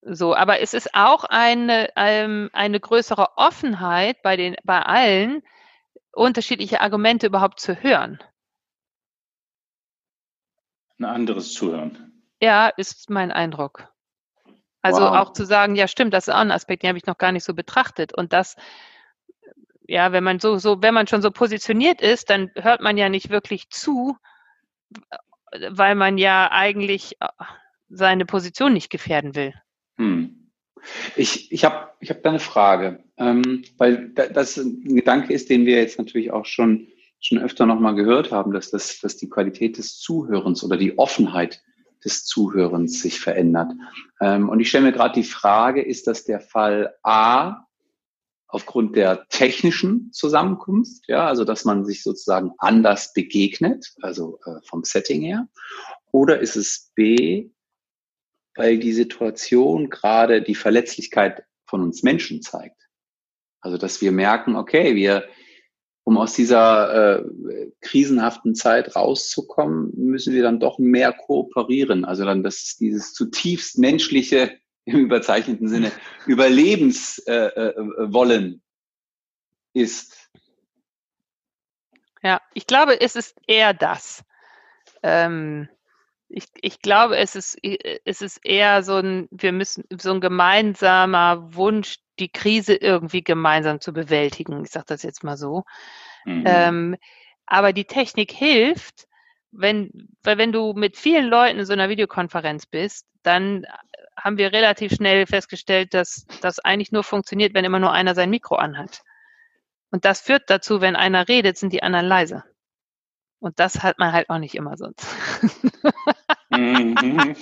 so, aber es ist auch eine, ähm, eine größere Offenheit bei den, bei allen, unterschiedliche Argumente überhaupt zu hören. Ein anderes Zuhören. Ja, ist mein Eindruck. Also wow. auch zu sagen, ja stimmt, das ist auch ein Aspekt, den habe ich noch gar nicht so betrachtet. Und das, ja, wenn man so, so, wenn man schon so positioniert ist, dann hört man ja nicht wirklich zu, weil man ja eigentlich äh, seine Position nicht gefährden will. Hm. Ich, ich habe ich hab da eine Frage, ähm, weil das ein Gedanke ist, den wir jetzt natürlich auch schon, schon öfter nochmal gehört haben, dass, das, dass die Qualität des Zuhörens oder die Offenheit des Zuhörens sich verändert. Ähm, und ich stelle mir gerade die Frage, ist das der Fall A aufgrund der technischen Zusammenkunft, ja, also dass man sich sozusagen anders begegnet, also äh, vom Setting her, oder ist es B, weil die Situation gerade die Verletzlichkeit von uns Menschen zeigt? Also dass wir merken, okay, wir um aus dieser äh, krisenhaften Zeit rauszukommen, müssen wir dann doch mehr kooperieren. Also dann das dieses zutiefst menschliche im überzeichneten Sinne Überlebenswollen äh, äh, ist. Ja, ich glaube, es ist eher das. Ähm, ich, ich glaube, es ist, es ist eher so ein, wir müssen so ein gemeinsamer Wunsch, die Krise irgendwie gemeinsam zu bewältigen. Ich sage das jetzt mal so. Mhm. Ähm, aber die Technik hilft, wenn, weil wenn du mit vielen Leuten in so einer Videokonferenz bist, dann haben wir relativ schnell festgestellt, dass das eigentlich nur funktioniert, wenn immer nur einer sein Mikro anhat. Und das führt dazu, wenn einer redet, sind die anderen leise. Und das hat man halt auch nicht immer sonst. Mhm.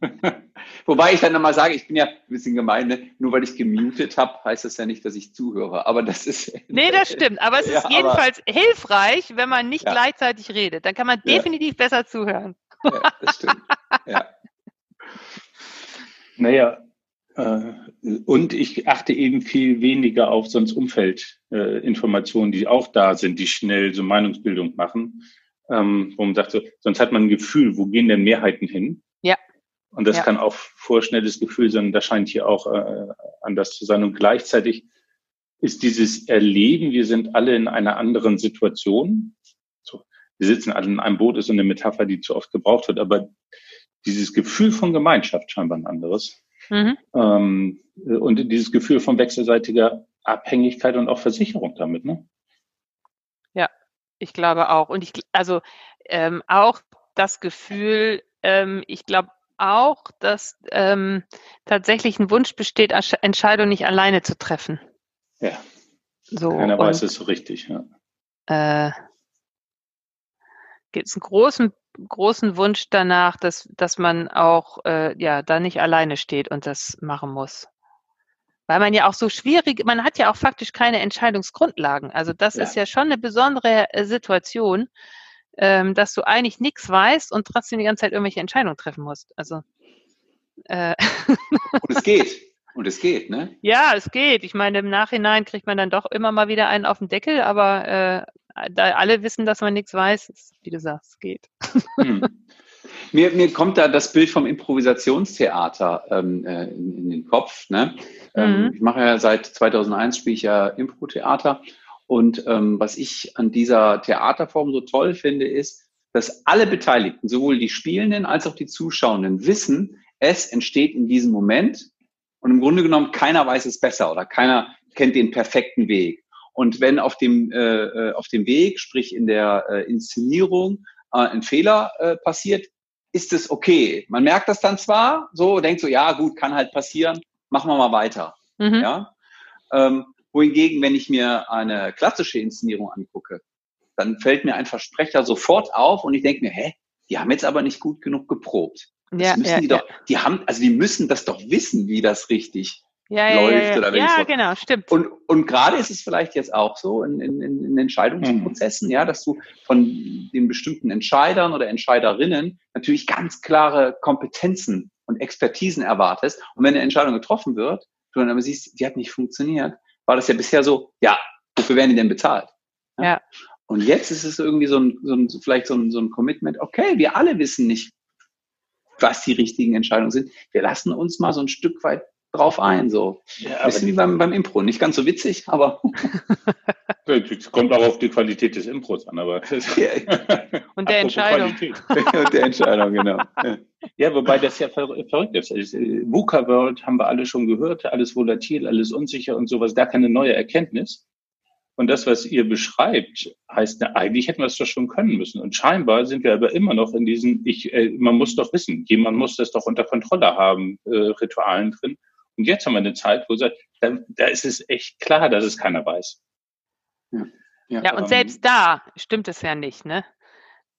Wobei ich dann nochmal sage, ich bin ja ein bisschen gemein, ne? nur weil ich gemutet habe, heißt das ja nicht, dass ich zuhöre. Aber das ist. Nee, das stimmt. Aber es ist jedenfalls aber, hilfreich, wenn man nicht ja. gleichzeitig redet. Dann kann man definitiv ja. besser zuhören. Ja, das stimmt. Ja. Naja, und ich achte eben viel weniger auf sonst Umfeldinformationen, äh, die auch da sind, die schnell so Meinungsbildung machen. Ähm, wo man sagt, so, sonst hat man ein Gefühl, wo gehen denn Mehrheiten hin? Ja. Und das ja. kann auch vorschnelles Gefühl sein, das scheint hier auch äh, anders zu sein. Und gleichzeitig ist dieses Erleben, wir sind alle in einer anderen Situation. So, wir sitzen alle in einem Boot, ist so eine Metapher, die zu oft gebraucht wird, aber dieses Gefühl von Gemeinschaft scheinbar ein anderes. Mhm. Ähm, und dieses Gefühl von wechselseitiger Abhängigkeit und auch Versicherung damit, ne? Ja, ich glaube auch. Und ich, also ähm, auch das Gefühl, ähm, ich glaube auch, dass ähm, tatsächlich ein Wunsch besteht, Entscheidungen nicht alleine zu treffen. Ja. So, Keiner weiß es so richtig, ja. Äh, gibt es einen großen, großen Wunsch danach, dass, dass man auch äh, ja da nicht alleine steht und das machen muss. Weil man ja auch so schwierig, man hat ja auch faktisch keine Entscheidungsgrundlagen. Also das ja. ist ja schon eine besondere äh, Situation, ähm, dass du eigentlich nichts weißt und trotzdem die ganze Zeit irgendwelche Entscheidungen treffen musst. Also äh. und es geht. Und es geht, ne? Ja, es geht. Ich meine, im Nachhinein kriegt man dann doch immer mal wieder einen auf den Deckel, aber äh, da alle wissen, dass man nichts weiß, ist, wie du sagst, es geht. Hm. Mir, mir kommt da das Bild vom Improvisationstheater ähm, äh, in, in, den Kopf. Ne? Ähm, mhm. Ich mache ja seit 2001 spiele ich ja Impro-Theater und ähm, was ich an dieser Theaterform so toll finde, ist, dass alle Beteiligten, sowohl die Spielenden als auch die Zuschauenden, wissen, es entsteht in diesem Moment und im Grunde genommen keiner weiß es besser oder keiner kennt den perfekten Weg. Und wenn auf dem, äh, äh, auf dem Weg, sprich in der äh, Inszenierung, äh, ein Fehler äh, passiert, ist es okay. Man merkt das dann zwar so, denkt so, ja gut, kann halt passieren, machen wir mal weiter. Mhm. Ja? Ähm, wohingegen, wenn ich mir eine klassische Inszenierung angucke, dann fällt mir ein Versprecher sofort auf und ich denke mir, hä, die haben jetzt aber nicht gut genug geprobt. Das ja, müssen ja, die doch, ja. die haben, also die müssen das doch wissen, wie das richtig ja, läuft ja, oder wenn ja, genau, stimmt. Und, und gerade ist es vielleicht jetzt auch so in, in, in Entscheidungsprozessen, mhm. ja, dass du von den bestimmten Entscheidern oder Entscheiderinnen natürlich ganz klare Kompetenzen und Expertisen erwartest. Und wenn eine Entscheidung getroffen wird, du dann aber siehst, die hat nicht funktioniert, war das ja bisher so, ja, wofür werden die denn bezahlt? Ja. ja. Und jetzt ist es irgendwie so ein, so ein vielleicht so ein, so ein Commitment, okay, wir alle wissen nicht, was die richtigen Entscheidungen sind. Wir lassen uns mal so ein Stück weit drauf ein. So. Ja, ein bisschen wie beim, beim Impro. Nicht ganz so witzig, aber. Es kommt auch auf die Qualität des Impros an, aber. Und der Entscheidung. Und der Entscheidung, genau. Ja, wobei das ja verrückt ist. VUCA World haben wir alle schon gehört, alles volatil, alles unsicher und sowas, gar keine neue Erkenntnis. Und das, was ihr beschreibt, heißt, na, eigentlich hätten wir es doch schon können müssen. Und scheinbar sind wir aber immer noch in diesen, ich, äh, man muss doch wissen, jemand muss das doch unter Kontrolle haben, äh, Ritualen drin. Und jetzt haben wir eine Zeit, wo sagt, da, da ist es echt klar, dass es keiner weiß. Ja, ja, ja und ähm, selbst da stimmt es ja nicht, ne?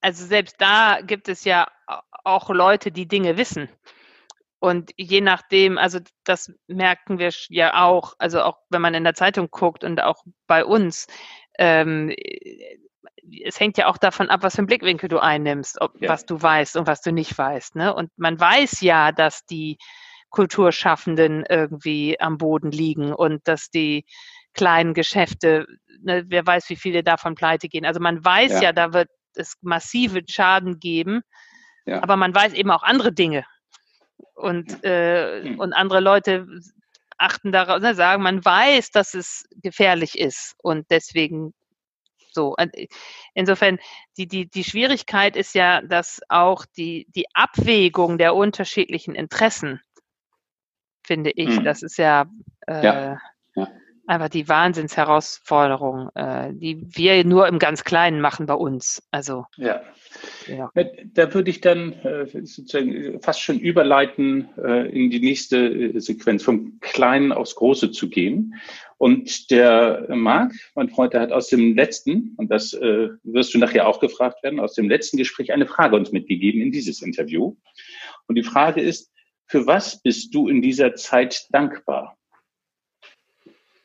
Also selbst da gibt es ja auch Leute, die Dinge wissen. Und je nachdem, also das merken wir ja auch, also auch wenn man in der Zeitung guckt und auch bei uns, ähm, es hängt ja auch davon ab, was für einen Blickwinkel du einnimmst, ob, ja. was du weißt und was du nicht weißt. Ne? Und man weiß ja, dass die Kulturschaffenden irgendwie am Boden liegen und dass die kleinen Geschäfte, ne, wer weiß, wie viele davon pleite gehen. Also man weiß ja, ja da wird es massive Schaden geben, ja. aber man weiß eben auch andere Dinge. Und, äh, mhm. und andere Leute achten darauf, ne, sagen, man weiß, dass es gefährlich ist und deswegen so. Insofern, die, die, die Schwierigkeit ist ja, dass auch die, die Abwägung der unterschiedlichen Interessen finde ich. Mhm. Das ist ja, äh, ja. ja. einfach die Wahnsinnsherausforderung, äh, die wir nur im ganz Kleinen machen bei uns. Also ja. ja. Da würde ich dann äh, sozusagen fast schon überleiten, äh, in die nächste äh, Sequenz, vom Kleinen aufs Große zu gehen. Und der Marc, mein Freund, der hat aus dem letzten, und das äh, wirst du nachher auch gefragt werden, aus dem letzten Gespräch eine Frage uns mitgegeben in dieses Interview. Und die Frage ist, für was bist du in dieser Zeit dankbar?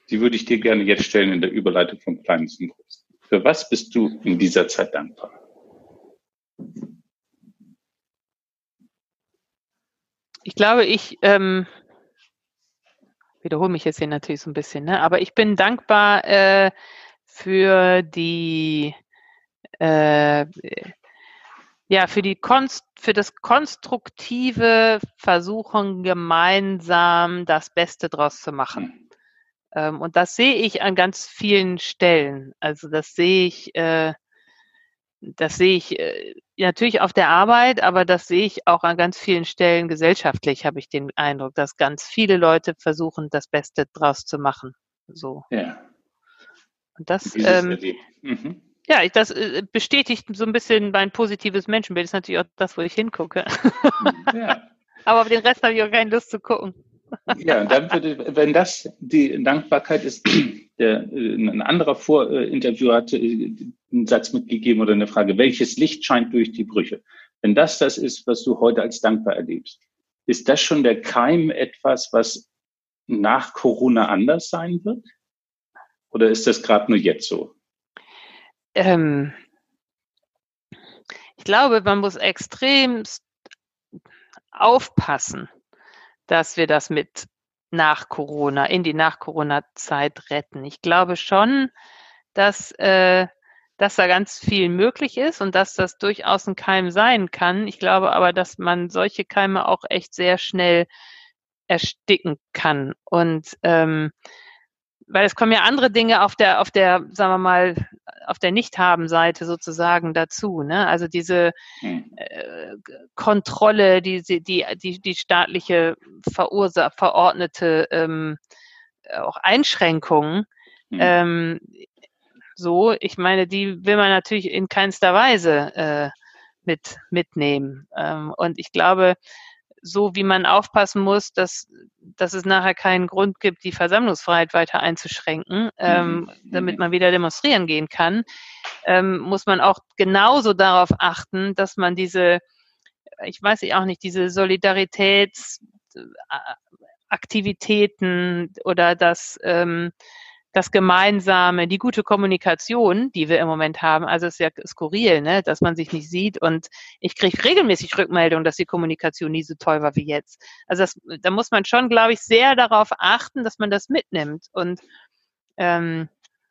Die würde ich dir gerne jetzt stellen in der Überleitung vom Kleinen zum Großen. Für was bist du in dieser Zeit dankbar? Ich glaube, ich ähm, wiederhole mich jetzt hier natürlich so ein bisschen, ne? aber ich bin dankbar äh, für die äh, ja, für die Konst für das konstruktive Versuchen, gemeinsam das Beste draus zu machen. Ähm, und das sehe ich an ganz vielen Stellen. Also das sehe ich, äh, das sehe ich äh, natürlich auf der Arbeit, aber das sehe ich auch an ganz vielen Stellen gesellschaftlich, habe ich den Eindruck, dass ganz viele Leute versuchen, das Beste draus zu machen. So. Ja. Und das, ähm, mhm. Ja, ich, das äh, bestätigt so ein bisschen mein positives Menschenbild. Das ist natürlich auch das, wo ich hingucke. Ja. aber auf den Rest habe ich auch keine Lust zu gucken. Ja, und dann würde, wenn das die Dankbarkeit ist, der, äh, ein anderer Vorinterviewer hatte äh, einen Satz mitgegeben oder eine Frage, welches Licht scheint durch die Brüche? Wenn das das ist, was du heute als dankbar erlebst, ist das schon der Keim etwas, was nach Corona anders sein wird? Oder ist das gerade nur jetzt so? Ähm, ich glaube, man muss extrem aufpassen, dass wir das mit nach Corona, in die Nach-Corona-Zeit retten. Ich glaube schon, dass, äh, dass da ganz viel möglich ist und dass das durchaus ein Keim sein kann. Ich glaube aber, dass man solche Keime auch echt sehr schnell ersticken kann. Und ähm, weil es kommen ja andere Dinge auf der, auf der, sagen wir mal, auf der Nicht-Haben-Seite sozusagen dazu. Ne? Also diese hm. äh, Kontrolle, die, die, die, die staatliche verursa verordnete ähm, auch Einschränkungen, mhm. ähm, so, ich meine, die will man natürlich in keinster Weise äh, mit, mitnehmen. Ähm, und ich glaube, so wie man aufpassen muss, dass, dass es nachher keinen Grund gibt, die Versammlungsfreiheit weiter einzuschränken, ähm, mhm. damit mhm. man wieder demonstrieren gehen kann, ähm, muss man auch genauso darauf achten, dass man diese, ich weiß auch nicht, diese Solidaritätsaktivitäten oder das ähm, das Gemeinsame, die gute Kommunikation, die wir im Moment haben. Also es ist ja skurril, ne, dass man sich nicht sieht und ich kriege regelmäßig Rückmeldungen, dass die Kommunikation nie so toll war wie jetzt. Also das, da muss man schon, glaube ich, sehr darauf achten, dass man das mitnimmt und ähm,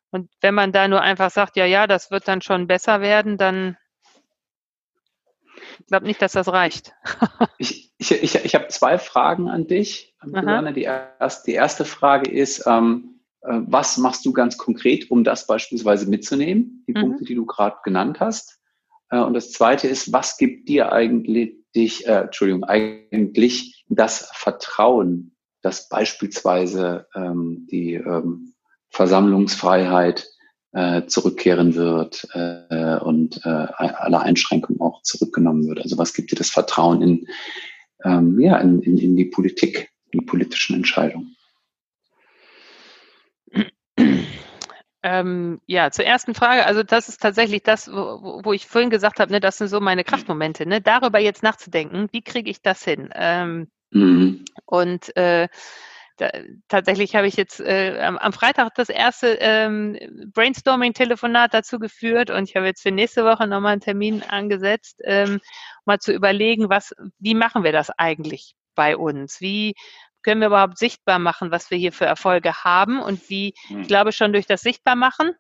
und wenn man da nur einfach sagt, ja, ja, das wird dann schon besser werden, dann ich glaube nicht, dass das reicht. ich ich, ich, ich habe zwei Fragen an dich. Die, erste, die erste Frage ist, ähm, äh, was machst du ganz konkret, um das beispielsweise mitzunehmen, die mhm. Punkte, die du gerade genannt hast? Äh, und das zweite ist, was gibt dir eigentlich, dich, äh, Entschuldigung, eigentlich das Vertrauen, dass beispielsweise ähm, die ähm, Versammlungsfreiheit äh, zurückkehren wird äh, und äh, alle Einschränkungen auch zurückgenommen wird? Also was gibt dir das Vertrauen in, ähm, ja, in, in, in die Politik, in die politischen Entscheidungen? Ähm, ja, zur ersten Frage. Also das ist tatsächlich das, wo, wo ich vorhin gesagt habe, ne, das sind so meine Kraftmomente. Ne, darüber jetzt nachzudenken, wie kriege ich das hin? Ähm, mhm. Und äh, da, tatsächlich habe ich jetzt äh, am, am, Freitag das erste ähm, Brainstorming-Telefonat dazu geführt und ich habe jetzt für nächste Woche nochmal einen Termin angesetzt, ähm, mal zu überlegen, was, wie machen wir das eigentlich bei uns? Wie können wir überhaupt sichtbar machen, was wir hier für Erfolge haben und wie, hm. ich glaube schon durch das Sichtbarmachen,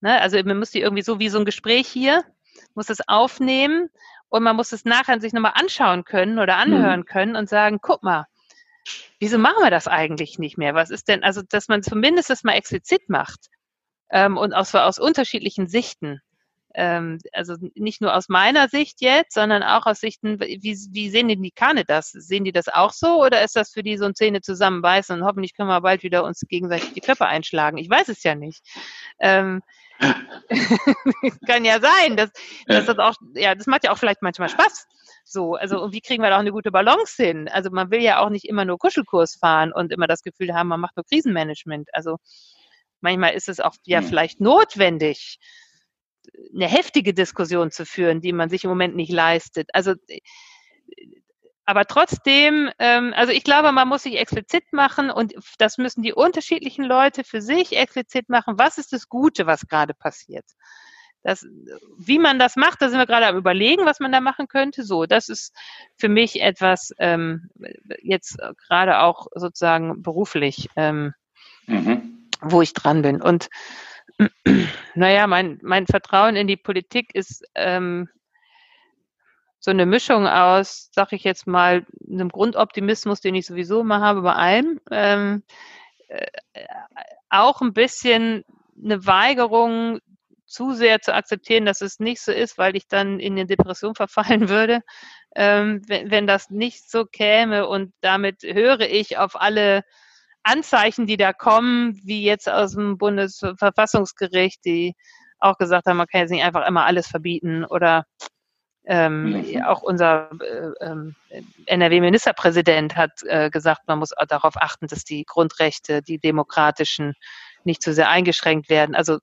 ne, also man muss die irgendwie so wie so ein Gespräch hier, muss es aufnehmen und man muss es nachher sich nochmal anschauen können oder hm. anhören können und sagen, guck mal, wieso machen wir das eigentlich nicht mehr? Was ist denn, also dass man zumindest das mal explizit macht ähm, und aus, aus unterschiedlichen Sichten also nicht nur aus meiner Sicht jetzt, sondern auch aus Sichten, wie, wie sehen denn die Kane das? Sehen die das auch so oder ist das für die so ein Zähne zusammenbeißen und hoffentlich können wir bald wieder uns gegenseitig die Köpfe einschlagen? Ich weiß es ja nicht. Ähm, kann ja sein, dass, dass das auch, ja, das macht ja auch vielleicht manchmal Spaß. So, also und wie kriegen wir da auch eine gute Balance hin? Also man will ja auch nicht immer nur Kuschelkurs fahren und immer das Gefühl haben, man macht nur Krisenmanagement. Also manchmal ist es auch ja hm. vielleicht notwendig, eine heftige Diskussion zu führen, die man sich im Moment nicht leistet. Also aber trotzdem, ähm, also ich glaube, man muss sich explizit machen und das müssen die unterschiedlichen Leute für sich explizit machen. Was ist das Gute, was gerade passiert? Das, wie man das macht, da sind wir gerade am überlegen, was man da machen könnte. So, das ist für mich etwas ähm, jetzt gerade auch sozusagen beruflich, ähm, mhm. wo ich dran bin. Und naja, mein, mein Vertrauen in die Politik ist ähm, so eine Mischung aus, sag ich jetzt mal, einem Grundoptimismus, den ich sowieso immer habe bei allem, ähm, äh, auch ein bisschen eine Weigerung zu sehr zu akzeptieren, dass es nicht so ist, weil ich dann in eine Depression verfallen würde, ähm, wenn, wenn das nicht so käme. Und damit höre ich auf alle Anzeichen, die da kommen, wie jetzt aus dem Bundesverfassungsgericht, die auch gesagt haben, man kann jetzt nicht einfach immer alles verbieten oder ähm, mhm. Auch unser äh, ähm, NRW-Ministerpräsident hat äh, gesagt, man muss darauf achten, dass die Grundrechte, die demokratischen, nicht zu sehr eingeschränkt werden. Also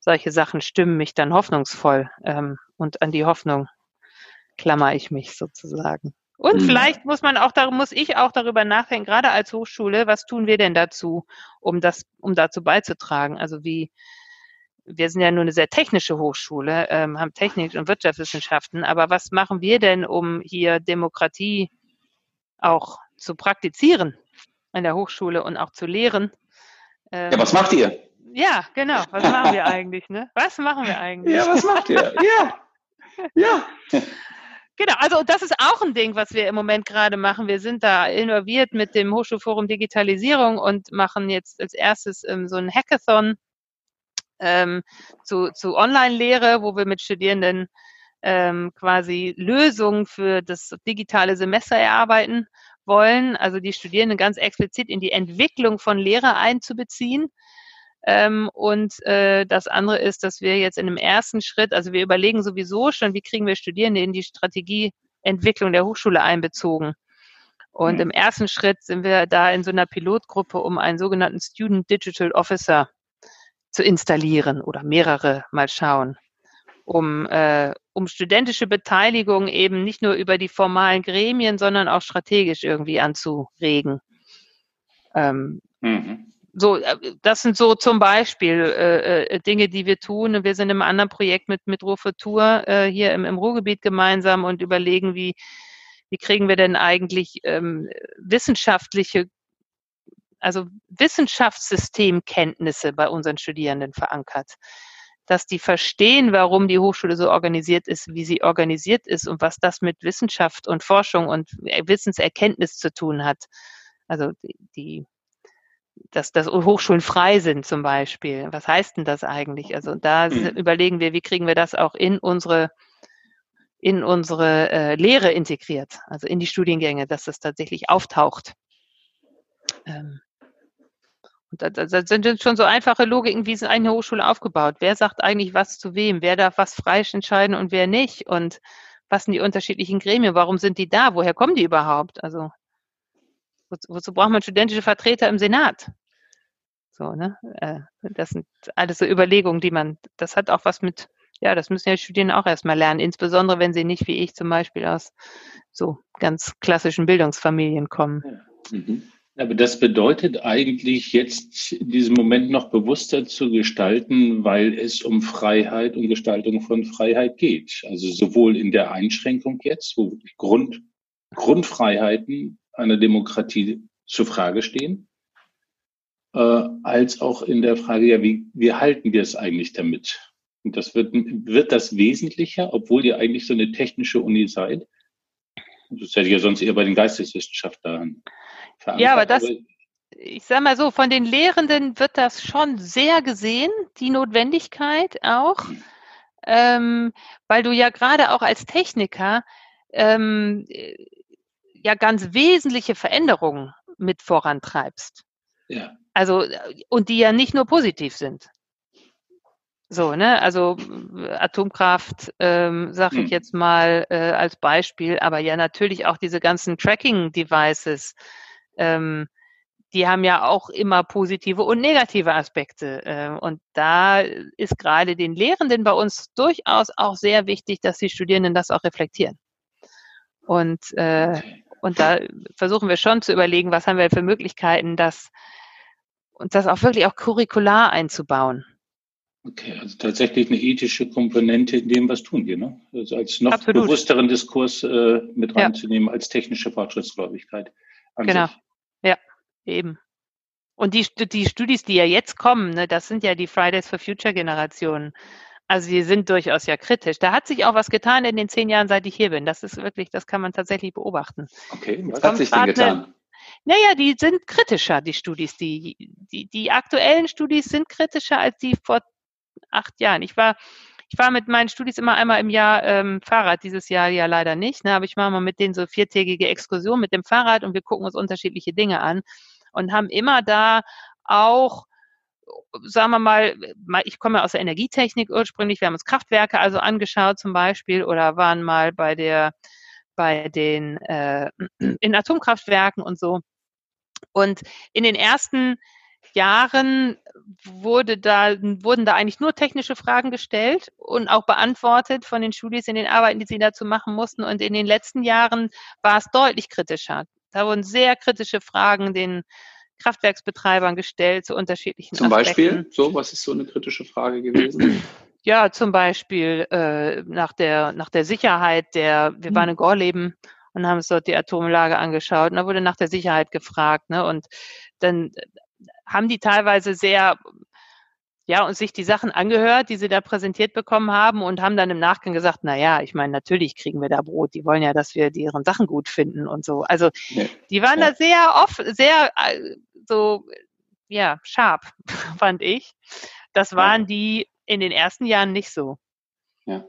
solche Sachen stimmen mich dann hoffnungsvoll ähm, und an die Hoffnung klammer ich mich sozusagen. Und mhm. vielleicht muss man auch, da muss ich auch darüber nachdenken, gerade als Hochschule, was tun wir denn dazu, um das, um dazu beizutragen? Also wie, wir sind ja nur eine sehr technische Hochschule, ähm, haben Technik und Wirtschaftswissenschaften, aber was machen wir denn, um hier Demokratie auch zu praktizieren an der Hochschule und auch zu lehren? Ähm, ja, was macht ihr? Ja, genau. Was machen wir eigentlich? Ne? Was machen wir eigentlich? Ja, was macht ihr? Ja, ja. Genau, also das ist auch ein Ding, was wir im Moment gerade machen. Wir sind da involviert mit dem Hochschulforum Digitalisierung und machen jetzt als erstes ähm, so ein Hackathon ähm, zu, zu Online-Lehre, wo wir mit Studierenden ähm, quasi Lösungen für das digitale Semester erarbeiten wollen. Also die Studierenden ganz explizit in die Entwicklung von Lehre einzubeziehen. Ähm, und äh, das andere ist, dass wir jetzt in dem ersten Schritt, also wir überlegen sowieso schon, wie kriegen wir Studierende in die Strategieentwicklung der Hochschule einbezogen. Und mhm. im ersten Schritt sind wir da in so einer Pilotgruppe, um einen sogenannten Student Digital Officer zu installieren oder mehrere mal schauen, um, äh, um studentische Beteiligung eben nicht nur über die formalen Gremien, sondern auch strategisch irgendwie anzuregen. Ähm, mhm. So, äh, das sind so zum Beispiel äh, äh, Dinge, die wir tun. Wir sind im anderen Projekt mit, mit Ruhrfutur äh, hier im, im Ruhrgebiet gemeinsam und überlegen, wie, wie kriegen wir denn eigentlich ähm, wissenschaftliche also Wissenschaftssystemkenntnisse bei unseren Studierenden verankert. Dass die verstehen, warum die Hochschule so organisiert ist, wie sie organisiert ist und was das mit Wissenschaft und Forschung und Wissenserkenntnis zu tun hat. Also die, dass, dass Hochschulen frei sind zum Beispiel. Was heißt denn das eigentlich? Also da mhm. überlegen wir, wie kriegen wir das auch in unsere in unsere äh, Lehre integriert, also in die Studiengänge, dass das tatsächlich auftaucht. Ähm, das, das sind schon so einfache Logiken, wie ist eine Hochschule aufgebaut? Wer sagt eigentlich was zu wem? Wer darf was freisch entscheiden und wer nicht? Und was sind die unterschiedlichen Gremien? Warum sind die da? Woher kommen die überhaupt? Also wozu, wozu braucht man studentische Vertreter im Senat? So, ne? Äh, das sind alles so Überlegungen, die man, das hat auch was mit, ja, das müssen ja Studierende auch erstmal lernen, insbesondere wenn sie nicht wie ich zum Beispiel aus so ganz klassischen Bildungsfamilien kommen. Ja. Mhm. Aber das bedeutet eigentlich jetzt in diesem Moment noch bewusster zu gestalten, weil es um Freiheit und Gestaltung von Freiheit geht. Also sowohl in der Einschränkung jetzt, wo Grund, Grundfreiheiten einer Demokratie zur Frage stehen, äh, als auch in der Frage, ja, wie, wie halten wir es eigentlich damit? Und das wird, wird das wesentlicher, obwohl ihr eigentlich so eine technische Uni seid. Das hätte ich ja sonst eher bei den Geisteswissenschaftlern ja, aber das, ich sag mal so, von den Lehrenden wird das schon sehr gesehen, die Notwendigkeit auch, ähm, weil du ja gerade auch als Techniker ähm, ja ganz wesentliche Veränderungen mit vorantreibst. Ja. Also, und die ja nicht nur positiv sind. So, ne, also Atomkraft, ähm, sage ich hm. jetzt mal äh, als Beispiel, aber ja natürlich auch diese ganzen Tracking-Devices, ähm, die haben ja auch immer positive und negative Aspekte. Äh, und da ist gerade den Lehrenden bei uns durchaus auch sehr wichtig, dass die Studierenden das auch reflektieren. Und, äh, und da versuchen wir schon zu überlegen, was haben wir für Möglichkeiten, das, und das auch wirklich auch curricular einzubauen. Okay, also tatsächlich eine ethische Komponente in dem, was tun wir, ne? Also als noch Absolut. bewussteren Diskurs äh, mit reinzunehmen ja. als technische Fortschrittsgläubigkeit. Genau. Sich. Ja, eben. Und die, die Studis, die ja jetzt kommen, ne, das sind ja die Fridays for Future Generationen. Also die sind durchaus ja kritisch. Da hat sich auch was getan in den zehn Jahren, seit ich hier bin. Das ist wirklich, das kann man tatsächlich beobachten. Okay, was hat sich denn getan? Eine, naja, die sind kritischer, die Studis. Die, die, die aktuellen Studis sind kritischer als die vor acht Jahren. Ich war ich war mit meinen Studis immer einmal im Jahr ähm, Fahrrad, dieses Jahr ja leider nicht, ne, aber ich mache mal mit denen so viertägige Exkursion mit dem Fahrrad und wir gucken uns unterschiedliche Dinge an und haben immer da auch sagen wir mal, ich komme aus der Energietechnik ursprünglich, wir haben uns Kraftwerke also angeschaut zum Beispiel oder waren mal bei der bei den äh, in Atomkraftwerken und so. Und in den ersten Jahren wurde da, wurden da eigentlich nur technische Fragen gestellt und auch beantwortet von den Studis in den Arbeiten, die sie dazu machen mussten. Und in den letzten Jahren war es deutlich kritischer. Da wurden sehr kritische Fragen den Kraftwerksbetreibern gestellt zu unterschiedlichen Zum Aspekten. Beispiel, so, was ist so eine kritische Frage gewesen? Ja, zum Beispiel äh, nach, der, nach der Sicherheit der, wir waren hm. in Gorleben und haben uns dort die Atomlage angeschaut und da wurde nach der Sicherheit gefragt. Ne? Und dann haben die teilweise sehr ja, und sich die Sachen angehört, die sie da präsentiert bekommen haben und haben dann im Nachgang gesagt, na ja, ich meine, natürlich kriegen wir da Brot. Die wollen ja, dass wir deren Sachen gut finden und so. Also, ja. die waren ja. da sehr oft, sehr, äh, so, ja, scharf, fand ich. Das waren ja. die in den ersten Jahren nicht so. Ja.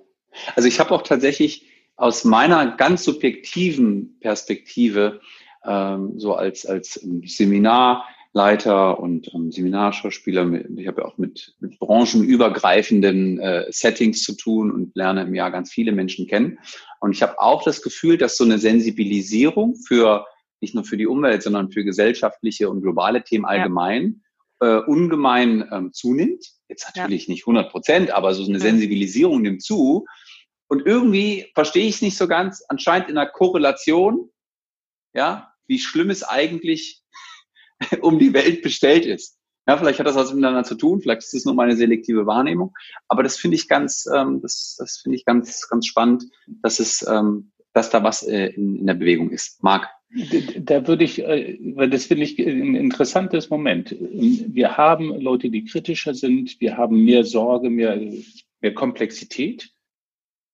Also ich habe auch tatsächlich aus meiner ganz subjektiven Perspektive ähm, so als, als Seminar Leiter und ähm, Seminarschauspieler. Ich habe ja auch mit, mit branchenübergreifenden äh, Settings zu tun und lerne im Jahr ganz viele Menschen kennen. Und ich habe auch das Gefühl, dass so eine Sensibilisierung für nicht nur für die Umwelt, sondern für gesellschaftliche und globale Themen allgemein ja. äh, ungemein ähm, zunimmt. Jetzt natürlich ja. nicht 100 Prozent, aber so eine Sensibilisierung nimmt zu. Und irgendwie verstehe ich es nicht so ganz, anscheinend in der Korrelation, ja, wie schlimm es eigentlich um die Welt bestellt ist. Ja, vielleicht hat das was miteinander zu tun, vielleicht ist es nur meine selektive Wahrnehmung, aber das finde ich ganz, ähm, das, das finde ich ganz, ganz spannend, dass es, ähm, dass da was äh, in, in der Bewegung ist. Marc. Da würde ich, äh, weil das finde ich ein interessantes Moment. Wir haben Leute, die kritischer sind, wir haben mehr Sorge, mehr, mehr Komplexität.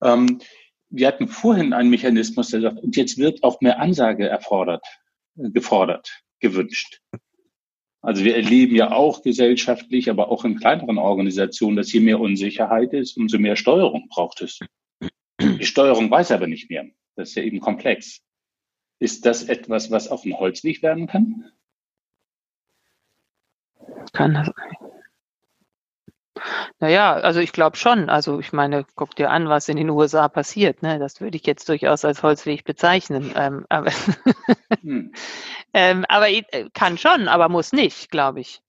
Ähm, wir hatten vorhin einen Mechanismus, der sagt, und jetzt wird auch mehr Ansage erfordert, gefordert gewünscht. Also wir erleben ja auch gesellschaftlich, aber auch in kleineren Organisationen, dass je mehr Unsicherheit ist, umso mehr Steuerung braucht es. Die Steuerung weiß aber nicht mehr. Das ist ja eben komplex. Ist das etwas, was auch ein Holzweg werden kann? Kann das naja, also ich glaube schon. Also ich meine, guck dir an, was in den USA passiert. Ne? Das würde ich jetzt durchaus als Holzweg bezeichnen. Ähm, aber hm. ähm, aber äh, kann schon, aber muss nicht, glaube ich.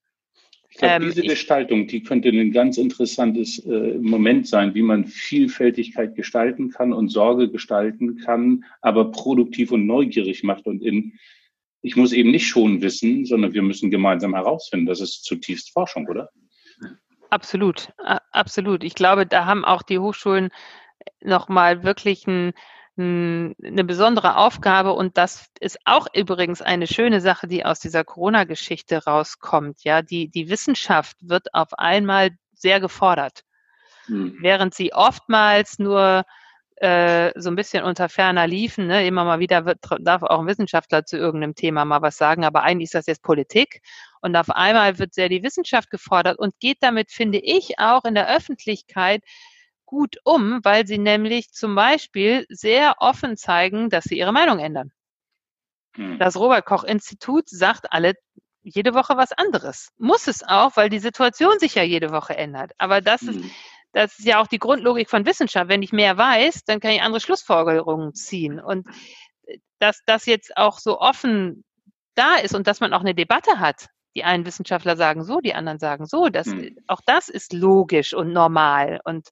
Ich glaube, ähm, diese ich, Gestaltung, die könnte ein ganz interessantes äh, Moment sein, wie man Vielfältigkeit gestalten kann und Sorge gestalten kann, aber produktiv und neugierig macht und in ich muss eben nicht schon wissen, sondern wir müssen gemeinsam herausfinden. Das ist zutiefst Forschung, oder? Absolut, absolut. Ich glaube, da haben auch die Hochschulen nochmal wirklich ein, ein, eine besondere Aufgabe und das ist auch übrigens eine schöne Sache, die aus dieser Corona-Geschichte rauskommt. Ja, die, die Wissenschaft wird auf einmal sehr gefordert, mhm. während sie oftmals nur äh, so ein bisschen unter ferner liefen. Ne? Immer mal wieder wird, darf auch ein Wissenschaftler zu irgendeinem Thema mal was sagen, aber eigentlich ist das jetzt Politik. Und auf einmal wird sehr die Wissenschaft gefordert und geht damit, finde ich, auch in der Öffentlichkeit gut um, weil sie nämlich zum Beispiel sehr offen zeigen, dass sie ihre Meinung ändern. Hm. Das Robert Koch Institut sagt alle jede Woche was anderes. Muss es auch, weil die Situation sich ja jede Woche ändert. Aber das hm. ist, das ist ja auch die Grundlogik von Wissenschaft. Wenn ich mehr weiß, dann kann ich andere Schlussfolgerungen ziehen. Und äh, dass das jetzt auch so offen da ist und dass man auch eine Debatte hat. Die einen Wissenschaftler sagen so, die anderen sagen so. Das, hm. Auch das ist logisch und normal. Und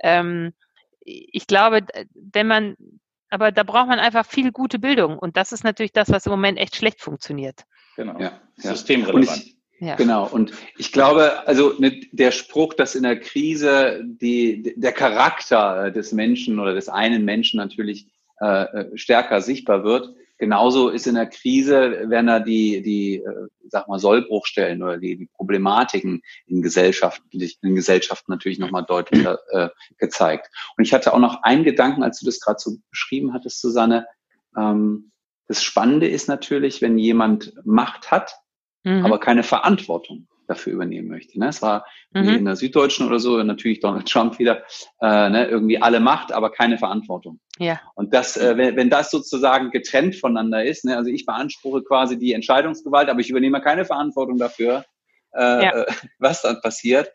ähm, ich glaube, wenn man, aber da braucht man einfach viel gute Bildung. Und das ist natürlich das, was im Moment echt schlecht funktioniert. Genau. Ja, Systemrelevant. Ja. Genau. Und ich glaube, also ne, der Spruch, dass in der Krise die, der Charakter des Menschen oder des einen Menschen natürlich äh, äh, stärker sichtbar wird, genauso ist in der Krise, werden da die, die äh, sag mal, Sollbruchstellen oder die, die Problematiken in Gesellschaften, in Gesellschaften natürlich nochmal deutlicher äh, gezeigt. Und ich hatte auch noch einen Gedanken, als du das gerade so beschrieben hattest, Susanne. Ähm, das Spannende ist natürlich, wenn jemand Macht hat, mhm. aber keine Verantwortung dafür übernehmen möchte. Ne? Es war mhm. in der Süddeutschen oder so natürlich Donald Trump wieder äh, ne, irgendwie alle Macht, aber keine Verantwortung. Ja. Und das, äh, wenn, wenn das sozusagen getrennt voneinander ist, ne, also ich beanspruche quasi die Entscheidungsgewalt, aber ich übernehme keine Verantwortung dafür, äh, ja. was dann passiert.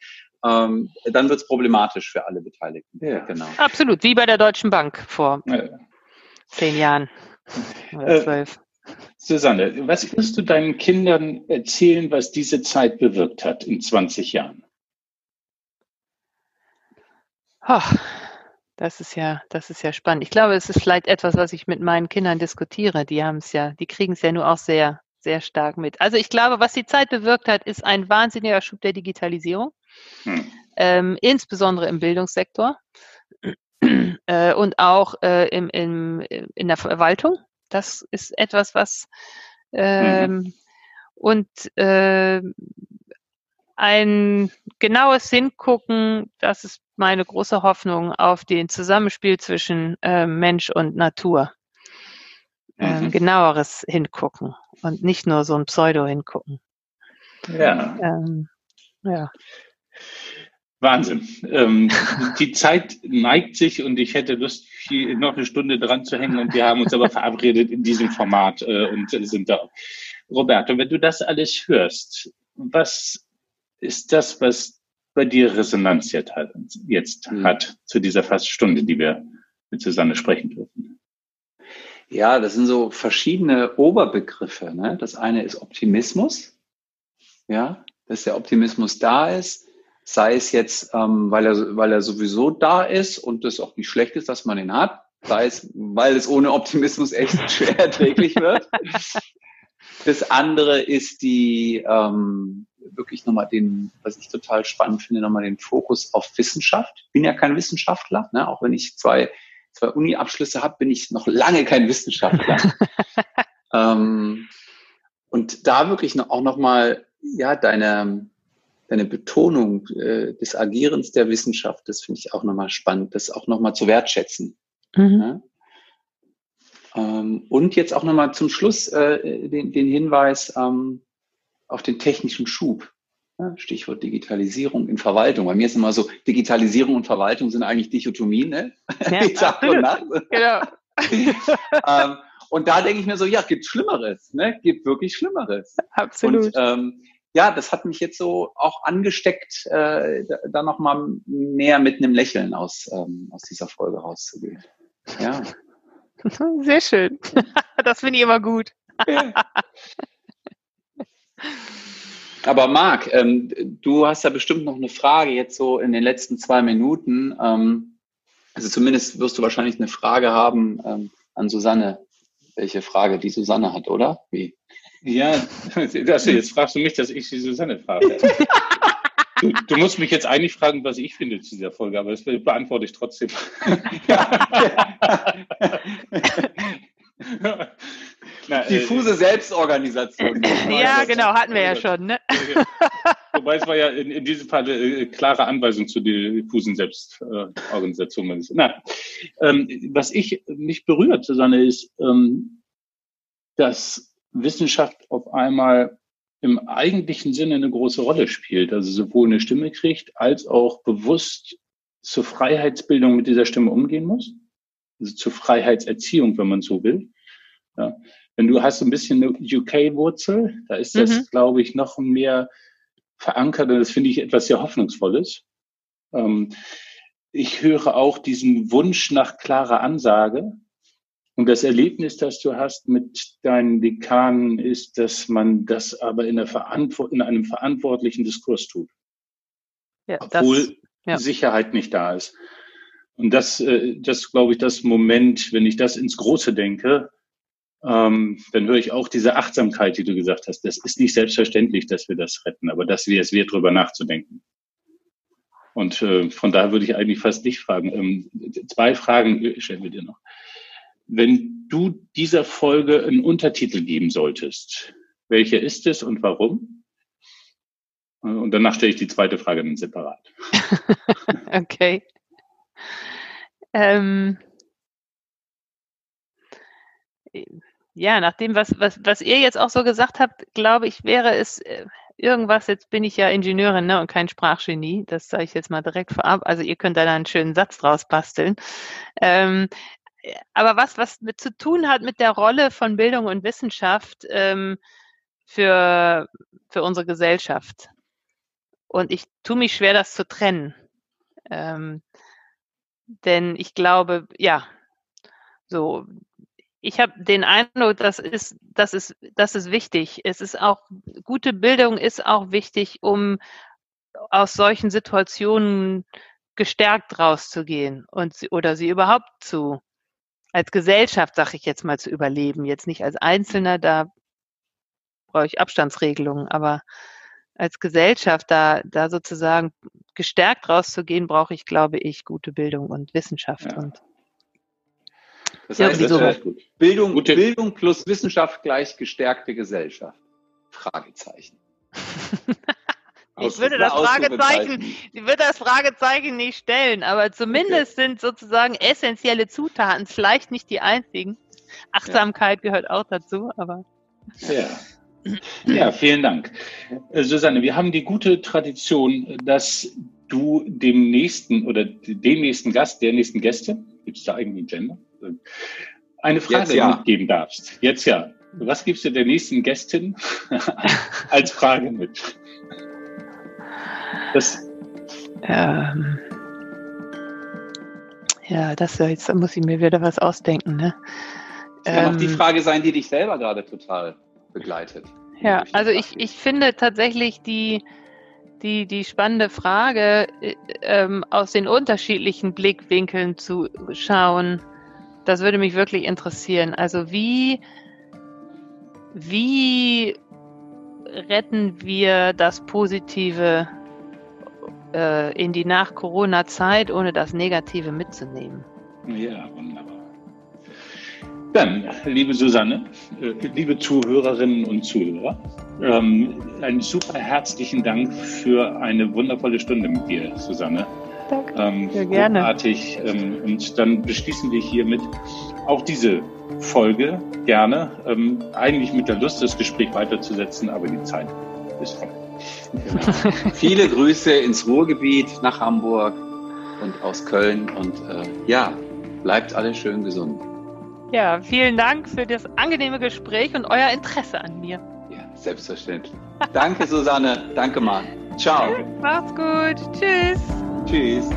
Ähm, dann wird es problematisch für alle Beteiligten. Ja. Genau. Absolut, wie bei der Deutschen Bank vor ja. zehn Jahren oder äh, zwölf. Susanne, was wirst du deinen Kindern erzählen, was diese Zeit bewirkt hat in 20 Jahren? Oh, das ist ja, das ist ja spannend. Ich glaube, es ist vielleicht etwas, was ich mit meinen Kindern diskutiere. Die haben es ja, die kriegen es ja nur auch sehr, sehr stark mit. Also ich glaube, was die Zeit bewirkt hat, ist ein wahnsinniger Schub der Digitalisierung, hm. ähm, insbesondere im Bildungssektor äh, und auch äh, im, im, in der Verwaltung. Das ist etwas, was ähm, mhm. und äh, ein genaues Hingucken, das ist meine große Hoffnung auf den Zusammenspiel zwischen äh, Mensch und Natur. Ähm, mhm. genaueres Hingucken und nicht nur so ein Pseudo-Hingucken. Ja. Ähm, ja. Wahnsinn. Ähm, die Zeit neigt sich und ich hätte Lust, viel, noch eine Stunde dran zu hängen und wir haben uns aber verabredet in diesem Format äh, und sind da. Roberto, wenn du das alles hörst, was ist das, was bei dir Resonanz jetzt hat, jetzt mhm. hat zu dieser fast Stunde, die wir mit Susanne sprechen dürfen? Ja, das sind so verschiedene Oberbegriffe. Ne? Das eine ist Optimismus, ja, dass der Optimismus da ist sei es jetzt, ähm, weil, er, weil er sowieso da ist und das auch nicht schlecht ist, dass man ihn hat, sei es, weil es ohne Optimismus echt schwer erträglich wird. Das andere ist die, ähm, wirklich nochmal den, was ich total spannend finde, nochmal den Fokus auf Wissenschaft. Bin ja kein Wissenschaftler, ne? auch wenn ich zwei, zwei Uni-Abschlüsse habe, bin ich noch lange kein Wissenschaftler. ähm, und da wirklich noch, auch nochmal, ja, deine, deine Betonung äh, des Agierens der Wissenschaft, das finde ich auch nochmal spannend, das auch nochmal zu wertschätzen. Mhm. Ja? Ähm, und jetzt auch nochmal zum Schluss äh, den, den Hinweis ähm, auf den technischen Schub. Ja? Stichwort Digitalisierung in Verwaltung. Bei mir ist immer so, Digitalisierung und Verwaltung sind eigentlich Dichotomien, ne? Ja, Tag und Nacht. Genau. ähm, und da denke ich mir so, ja, gibt Schlimmeres, ne? Gibt wirklich Schlimmeres. Absolut. Und, ähm, ja, das hat mich jetzt so auch angesteckt, äh, da nochmal mehr mit einem Lächeln aus, ähm, aus dieser Folge rauszugehen. Ja. Sehr schön. Das finde ich immer gut. Aber Marc, ähm, du hast ja bestimmt noch eine Frage jetzt so in den letzten zwei Minuten. Ähm, also zumindest wirst du wahrscheinlich eine Frage haben ähm, an Susanne. Welche Frage die Susanne hat, oder? Wie? Ja, also jetzt fragst du mich, dass ich die Susanne frage. Du, du, musst mich jetzt eigentlich fragen, was ich finde zu dieser Folge, aber das beantworte ich trotzdem. Na, äh, Diffuse äh, Selbstorganisation. ja, genau, hatten wir ja schon. Ne? Wobei es war ja in, in diesem Fall eine äh, klare Anweisung zu diffusen Selbstorganisation. Na, ähm, was ich mich berührt, Susanne, ist, ähm, dass Wissenschaft auf einmal im eigentlichen Sinne eine große Rolle spielt, also sowohl eine Stimme kriegt, als auch bewusst zur Freiheitsbildung mit dieser Stimme umgehen muss, also zur Freiheitserziehung, wenn man so will. Ja. Wenn du hast ein bisschen eine UK-Wurzel, da ist das, mhm. glaube ich, noch mehr verankert und das finde ich etwas sehr Hoffnungsvolles. Ähm, ich höre auch diesen Wunsch nach klarer Ansage, und das Erlebnis, das du hast mit deinen Dekanen, ist, dass man das aber in, in einem verantwortlichen Diskurs tut. Ja, obwohl das, ja. Sicherheit nicht da ist. Und das, äh, das glaube ich, das Moment, wenn ich das ins Große denke, ähm, dann höre ich auch diese Achtsamkeit, die du gesagt hast. Das ist nicht selbstverständlich, dass wir das retten, aber dass wir es wert, darüber nachzudenken. Und äh, von daher würde ich eigentlich fast dich fragen. Ähm, zwei Fragen stellen wir dir noch. Wenn du dieser Folge einen Untertitel geben solltest, welcher ist es und warum? Und danach stelle ich die zweite Frage dann separat. okay. Ähm, ja, nach dem, was, was, was ihr jetzt auch so gesagt habt, glaube ich, wäre es, äh, irgendwas, jetzt bin ich ja Ingenieurin ne, und kein Sprachgenie, das sage ich jetzt mal direkt vorab. Also ihr könnt da einen schönen Satz draus basteln. Ähm, aber was, was mit zu tun hat mit der Rolle von Bildung und Wissenschaft ähm, für, für unsere Gesellschaft. Und ich tue mich schwer, das zu trennen. Ähm, denn ich glaube, ja, so, ich habe den Eindruck, das ist, das ist, das ist wichtig. Es ist auch, gute Bildung ist auch wichtig, um aus solchen Situationen gestärkt rauszugehen und oder sie überhaupt zu als Gesellschaft, sage ich jetzt mal, zu überleben. Jetzt nicht als Einzelner, da brauche ich Abstandsregelungen, aber als Gesellschaft da, da sozusagen gestärkt rauszugehen, brauche ich, glaube ich, gute Bildung und Wissenschaft. Ja. Und das heißt, ja, das äh, Bildung, Bildung plus Wissenschaft gleich gestärkte Gesellschaft. Fragezeichen. ich würde das Fragezeichen, ich würde das Fragezeichen nicht stellen, aber zumindest okay. sind sozusagen essentielle Zutaten, vielleicht nicht die einzigen. Achtsamkeit ja. gehört auch dazu, aber. Ja. Ja, vielen Dank. Äh, Susanne, wir haben die gute Tradition, dass du dem nächsten oder dem nächsten Gast, der nächsten Gäste, gibt es da irgendwie ein Gender? Eine Frage ja. mitgeben darfst. Jetzt ja. Was gibst du der nächsten Gästin als Frage mit? Das ähm, ja, das jetzt muss ich mir wieder was ausdenken. Ne? Das kann ähm, auch die Frage sein, die dich selber gerade total begleitet. Ja, also ich, ich finde tatsächlich die, die, die spannende Frage, äh, ähm, aus den unterschiedlichen Blickwinkeln zu schauen, das würde mich wirklich interessieren. Also wie, wie retten wir das Positive äh, in die Nach-Corona-Zeit, ohne das Negative mitzunehmen? Ja, wunderbar. Dann, liebe Susanne, äh, liebe Zuhörerinnen und Zuhörer, ähm, einen super herzlichen Dank für eine wundervolle Stunde mit dir, Susanne. Danke. Ähm, Sehr gerne. Großartig. Ähm, und dann beschließen wir hiermit auch diese Folge gerne. Ähm, eigentlich mit der Lust, das Gespräch weiterzusetzen, aber die Zeit ist voll. Genau. Viele Grüße ins Ruhrgebiet, nach Hamburg und aus Köln. Und äh, ja, bleibt alle schön gesund. Ja, vielen Dank für das angenehme Gespräch und euer Interesse an mir. Ja, selbstverständlich. Danke, Susanne. Danke, Mann. Ciao. Macht's gut. Tschüss. Tschüss.